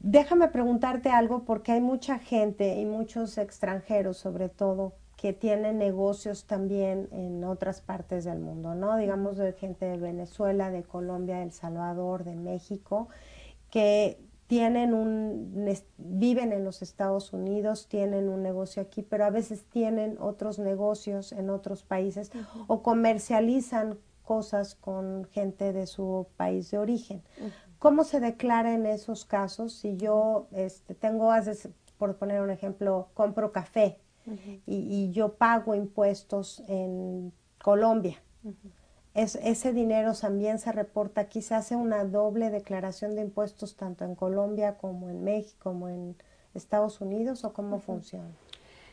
déjame preguntarte algo porque hay mucha gente y muchos extranjeros, sobre todo, que tienen negocios también en otras partes del mundo, ¿no? Digamos de gente de Venezuela, de Colombia, de El Salvador, de México, que tienen un, viven en los Estados Unidos, tienen un negocio aquí, pero a veces tienen otros negocios en otros países o comercializan cosas con gente de su país de origen. ¿Cómo se declara en esos casos si yo este, tengo, por poner un ejemplo, compro café y, y yo pago impuestos en Colombia? Es, ese dinero también se reporta aquí, se hace una doble declaración de impuestos tanto en Colombia como en México, como en Estados Unidos o cómo funciona.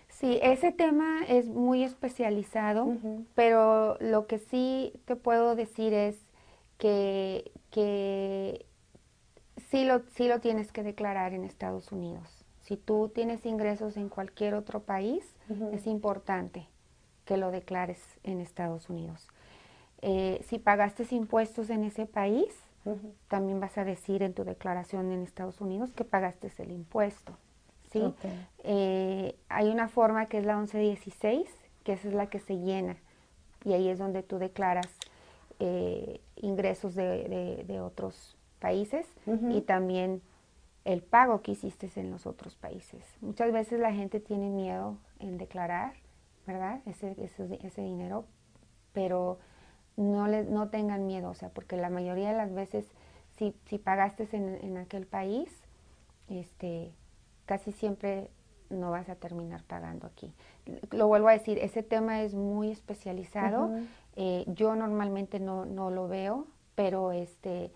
Sí, ese tema es muy especializado, pero lo que sí te puedo decir es que, que sí, lo, sí lo tienes que declarar en Estados Unidos. Si tú tienes ingresos en cualquier otro país, es importante que lo declares en Estados Unidos. Eh, si pagaste impuestos en ese país, también vas a decir en tu declaración en Estados Unidos que pagaste el impuesto. ¿sí? Eh, hay una forma que es la 1116, que esa es la que se llena y ahí es donde tú declaras eh, ingresos de, de- de otros países y también el pago que hiciste en los otros países. Muchas veces la gente tiene miedo en declarar, ¿verdad? Ese, ese, ese dinero, pero no, le, no tengan miedo, o sea, porque la mayoría de las veces si, si pagaste en, en aquel país, este, casi siempre no vas a terminar pagando aquí. Lo vuelvo a decir, ese tema es muy especializado. Eh, yo normalmente no, no lo veo, pero este,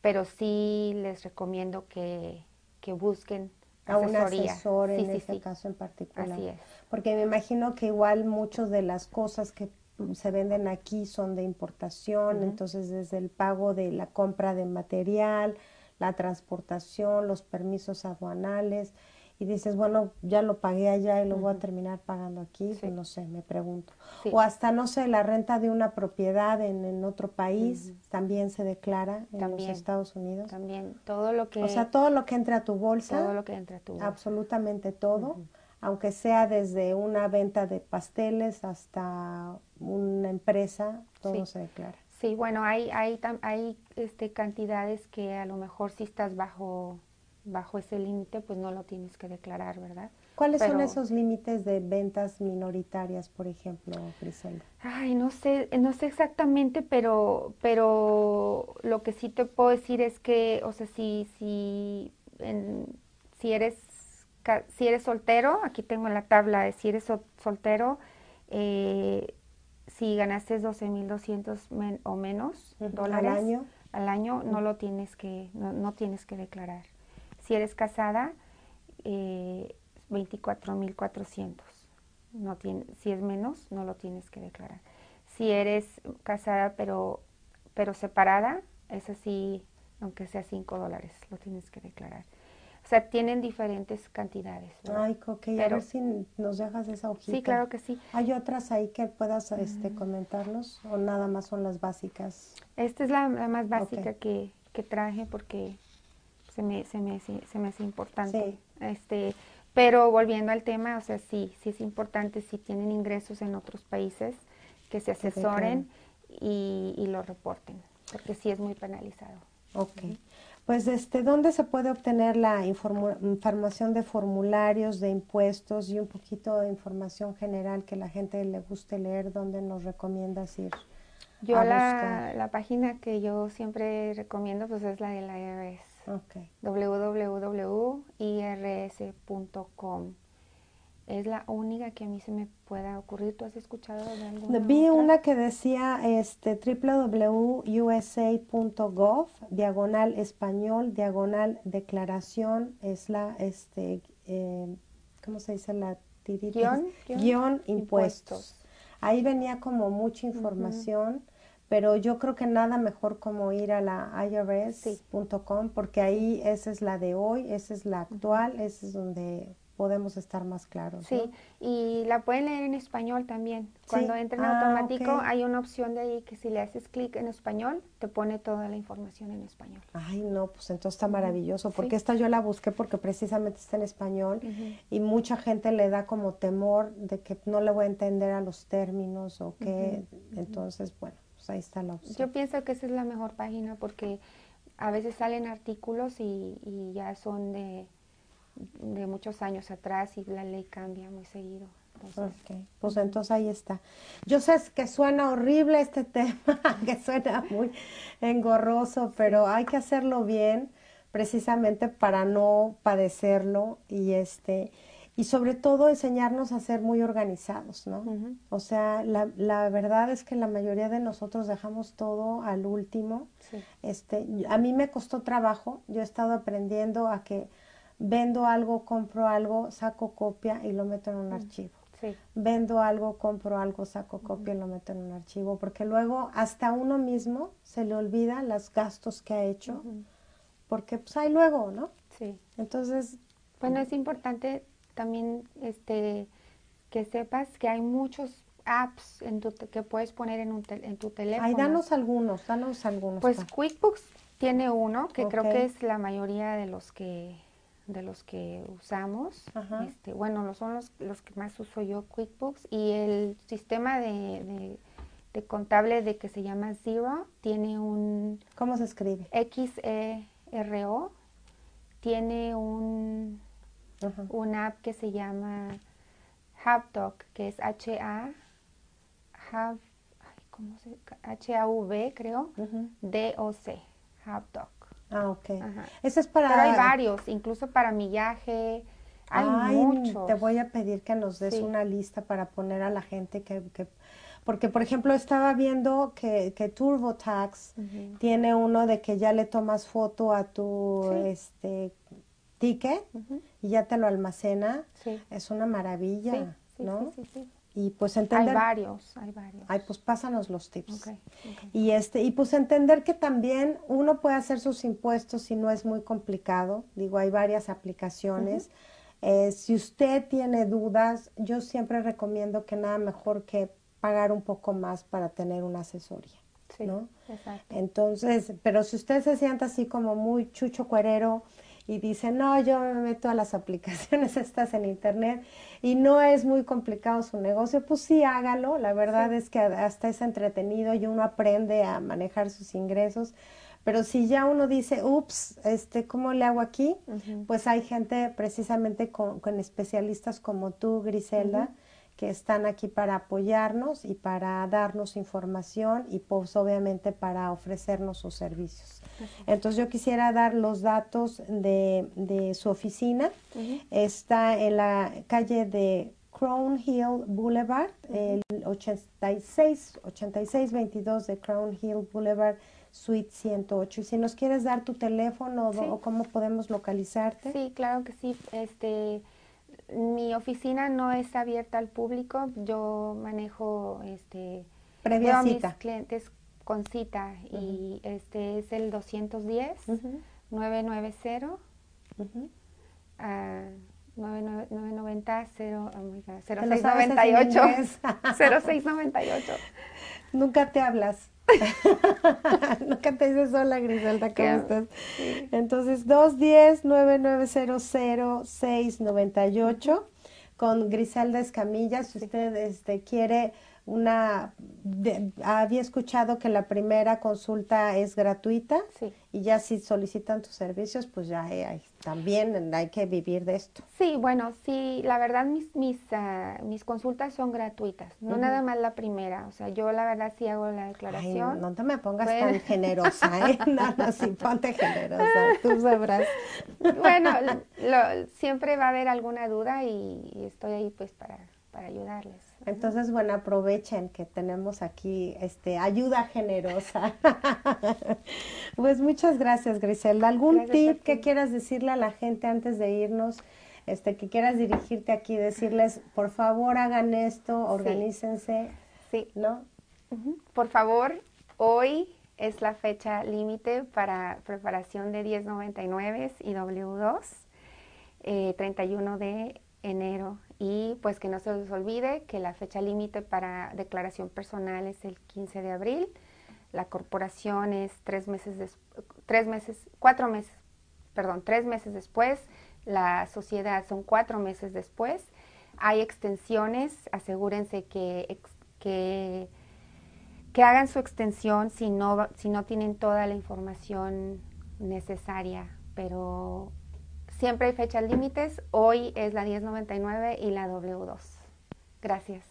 pero sí les recomiendo que, que busquen A un asesoría. asesor en Sí, sí. caso en particular. Así es. Porque me imagino que igual muchas de las cosas que se venden aquí son de importación, entonces desde el pago de la compra de material, la transportación, los permisos aduanales, y dices, bueno, ya lo pagué allá y lo voy a terminar pagando aquí, Sí. no sé, me pregunto. Sí. O hasta, no sé, la renta de una propiedad en, en otro país también se declara en También. los Estados Unidos. También todo lo que O sea, todo lo que entra a tu bolsa todo lo que entra a tu bolsa. absolutamente todo, aunque sea desde una venta de pasteles hasta una empresa, todo Sí. se declara. Sí, bueno, hay, hay, hay este, cantidades que a lo mejor si estás bajo, bajo ese límite, pues no lo tienes que declarar, ¿verdad? ¿Cuáles son esos límites de ventas minoritarias, por ejemplo, Griselda? Ay, no sé, no sé exactamente, pero, pero lo que sí te puedo decir es que, o sea, si, si, en- si eres si eres soltero, aquí tengo la tabla de si eres soltero, eh, si ganaste 12.200 o menos dólares al año, al año no lo tienes que, no, tienes que declarar. Si eres casada, eh, 24.400. No tiene, si es menos, no lo tienes que declarar. Si eres casada pero, pero separada, es así, aunque sea 5 dólares, lo tienes que declarar. O sea, tienen diferentes cantidades. Ay, ok, a ver si nos dejas esa hojita. Sí, claro que sí. ¿Hay otras ahí que puedas este, comentarnos o nada más son las básicas? Esta es la, más básica que, que, traje porque se me, se me, se me hace importante. Sí. Este, pero volviendo al tema, o sea, sí, sí es importante si tienen ingresos en otros países que se asesoren y, y lo reporten, porque sí es muy penalizado. Ok. Pues, este, ¿dónde se puede obtener la información de formularios, de impuestos y un poquito de información general que la gente le guste leer? ¿Dónde nos recomiendas ir? Yo la, la, página que yo siempre recomiendo pues es la de la IRS. Okay. www.irs.com es la única que a mí se me pueda ocurrir. ¿Tú has escuchado de alguna Vi una que decía este www.usa.gov, diagonal español, diagonal declaración, es la, este, eh, ¿cómo se dice? La tirita. Guión, impuestos. Ahí venía como mucha información. Pero yo creo que nada mejor como ir a la irs.com porque ahí esa es la de hoy, esa es la actual, esa es donde podemos estar más claros. Sí, y la pueden leer en español también. Cuando entra en ah, automático hay una opción de ahí que si le haces clic en español, te pone toda la información en español. Ay, no, pues entonces está maravilloso, porque esta yo la busqué porque precisamente está en español y mucha gente le da como temor de que no le voy a entender a los términos o qué. Entonces, bueno, pues ahí está la opción. Yo pienso que esa es la mejor página porque a veces salen artículos y, y ya son de de muchos años atrás y la ley cambia muy seguido. Pues entonces ahí está. Yo sé que suena horrible este tema, que suena muy engorroso, pero hay que hacerlo bien precisamente para no padecerlo y este y sobre todo enseñarnos a ser muy organizados, ¿no? O sea, la, la, verdad es que la mayoría de nosotros dejamos todo al último. Este, a mí me costó trabajo, yo he estado aprendiendo a que Vendo algo, compro algo, saco copia y lo meto en un archivo. Vendo algo, compro algo, saco copia y lo meto en un archivo, porque luego hasta uno mismo se le olvida los gastos que ha hecho, porque pues hay luego, ¿no? Sí. Entonces... Bueno, es importante también este que sepas que hay muchos apps en tu, que puedes poner en, un en tu teléfono. Ay, danos algunos, danos algunos. Pues QuickBooks tiene uno, que creo que es la mayoría de los que de los que usamos. Este, bueno, son los, los que más uso yo, QuickBooks. Y el sistema de, de, contable de que se llama Zero tiene un... ¿Cómo se escribe? X-E-R-O. Tiene un, una app que se llama HubDoc, que es H-A... ¿cómo se H-A-V, creo, D-O-C, HubDoc. Ah, ok. Ese es para... Pero hay varios, incluso para millaje, hay muchos. Te voy a pedir que nos des una lista para poner a la gente que... que porque, por ejemplo, estaba viendo que, que TurboTax tiene uno de que ya le tomas foto a tu este ticket y ya te lo almacena. Es una maravilla, ¿no? sí, sí. y pues entender hay varios hay varios ay pues pásanos los tips y este y pues entender que también uno puede hacer sus impuestos si no es muy complicado digo hay varias aplicaciones eh, si usted tiene dudas yo siempre recomiendo que nada mejor que pagar un poco más para tener una asesoría sí, ¿no? Exacto. Entonces, pero si usted se siente así como muy chucho cuerero, y dice, no, yo me meto a las aplicaciones estas en internet y no es muy complicado su negocio, pues sí, hágalo. La verdad es que hasta es entretenido y uno aprende a manejar sus ingresos. Pero si ya uno dice, ups, este, ¿cómo le hago aquí? Pues hay gente precisamente con, especialistas como tú, Griselda, que están aquí para apoyarnos y para darnos información y pues obviamente para ofrecernos sus servicios. Entonces yo quisiera dar los datos de, de su oficina. Está en la calle de Crown Hill Boulevard, el 86, 8622 de Crown Hill Boulevard, Suite 108. Y si nos quieres dar tu teléfono o cómo podemos localizarte. Sí, claro que sí. Este, mi oficina no es abierta al público. Yo manejo este previa cita. mis clientes con cita y este es el 210 990 990 0698 0698 Nunca te hablas. Nunca te dices hola Griselda, ¿cómo estás? Entonces, 210-990-698 con Griselda Escamilla. Si usted este, quiere una había escuchado que la primera consulta es gratuita y ya si solicitan tus servicios pues ya hay, también hay que vivir de esto. Sí bueno sí la verdad mis mis ah, mis consultas son gratuitas no nada más la primera o sea yo la verdad sí hago la declaración. no, te me pongas tan generosa ¿eh? no, no sí ponte generosa tú sabrás. Bueno siempre va a haber alguna duda y, y estoy ahí pues para para ayudarles entonces, bueno, aprovechen que tenemos aquí este ayuda generosa. pues muchas gracias, Griselda. ¿Algún tip que quieras decirle a la gente antes de irnos? Este, que quieras dirigirte aquí, decirles, por favor, hagan esto, organícense. Sí. ¿No? Por favor, hoy es la fecha límite para preparación de 1099 y W2, eh, 31 de enero y pues que no se les olvide que la fecha límite para declaración personal es el 15 de abril. La corporación es tres meses, tres meses, cuatro meses, perdón, tres meses después. La sociedad son cuatro meses después. Hay extensiones, asegúrense que, que, que hagan su extensión si no, si no tienen toda la información necesaria, pero Siempre hay fechas límites. Hoy es la 1099 y la W2. Gracias.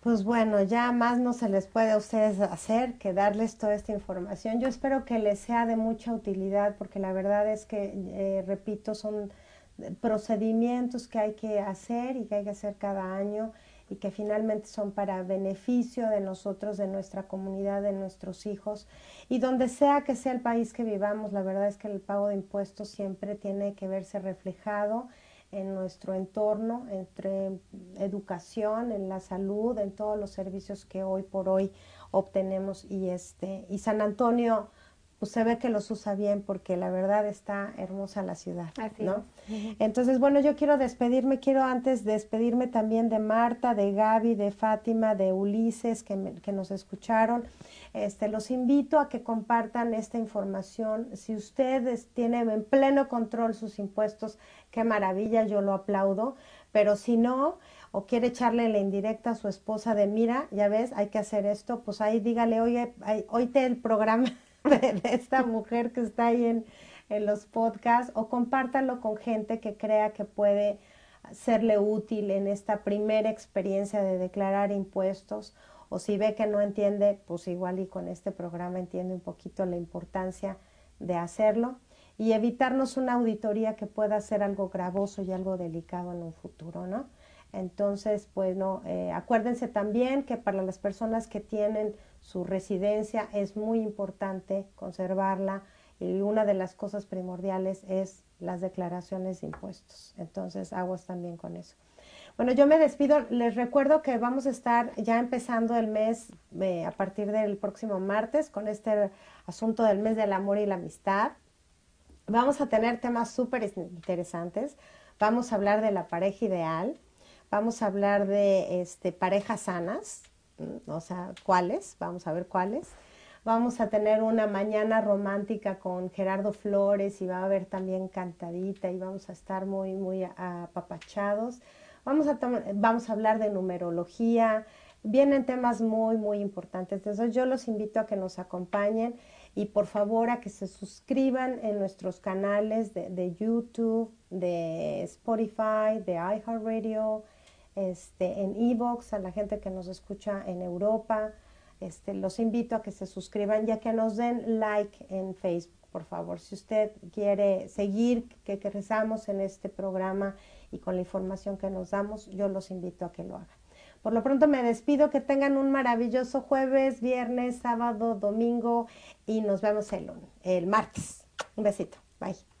Pues bueno, ya más no se les puede a ustedes hacer que darles toda esta información. Yo espero que les sea de mucha utilidad porque la verdad es que, eh, repito, son procedimientos que hay que hacer y que hay que hacer cada año y que finalmente son para beneficio de nosotros, de nuestra comunidad, de nuestros hijos. Y donde sea que sea el país que vivamos, la verdad es que el pago de impuestos siempre tiene que verse reflejado en nuestro entorno, entre educación, en la salud, en todos los servicios que hoy por hoy obtenemos y este y San Antonio pues se ve que los usa bien porque la verdad está hermosa la ciudad, ¿no? Entonces, bueno, yo quiero despedirme, quiero antes despedirme también de Marta, de Gaby, de Fátima, de Ulises que, que nos escucharon. Este, los invito a que compartan esta información. Si ustedes tienen en pleno control sus impuestos, qué maravilla, yo lo aplaudo, pero si no, o quiere echarle la indirecta a su esposa de mira, ya ves, hay que hacer esto, pues ahí dígale, oye, oíte el programa de, esta mujer que está ahí en, en los podcasts o compártalo con gente que crea que puede serle útil en esta primera experiencia de declarar impuestos o si ve que no entiende, pues igual y con este programa entiende un poquito la importancia de hacerlo y evitarnos una auditoría que pueda ser algo gravoso y algo delicado en un futuro, ¿no? Entonces, pues no, eh, acuérdense también que para las personas que tienen su residencia es muy importante conservarla y una de las cosas primordiales es las declaraciones de impuestos. Entonces, aguas también con eso. Bueno, yo me despido. Les recuerdo que vamos a estar ya empezando el mes eh, a partir del próximo martes con este asunto del mes del amor y la amistad. Vamos a tener temas súper interesantes. Vamos a hablar de la pareja ideal Vamos a hablar de este, parejas sanas, o sea, cuáles, vamos a ver cuáles. Vamos a tener una mañana romántica con Gerardo Flores y va a haber también cantadita y vamos a estar muy, muy apapachados. Vamos a, vamos a hablar de numerología. Vienen temas muy, muy importantes. Entonces yo los invito a que nos acompañen y por favor a que se suscriban en nuestros canales de, de YouTube, de Spotify, de iHeartRadio, este, en Evox, a la gente que nos escucha en Europa. Este, los invito a que se suscriban ya que nos den like en Facebook, por favor. Si usted quiere seguir que, que rezamos en este programa y con la información que nos damos, yo los invito a que lo hagan. Por lo pronto me despido, que tengan un maravilloso jueves, viernes, sábado, domingo y nos vemos el, el martes. Un besito. Bye.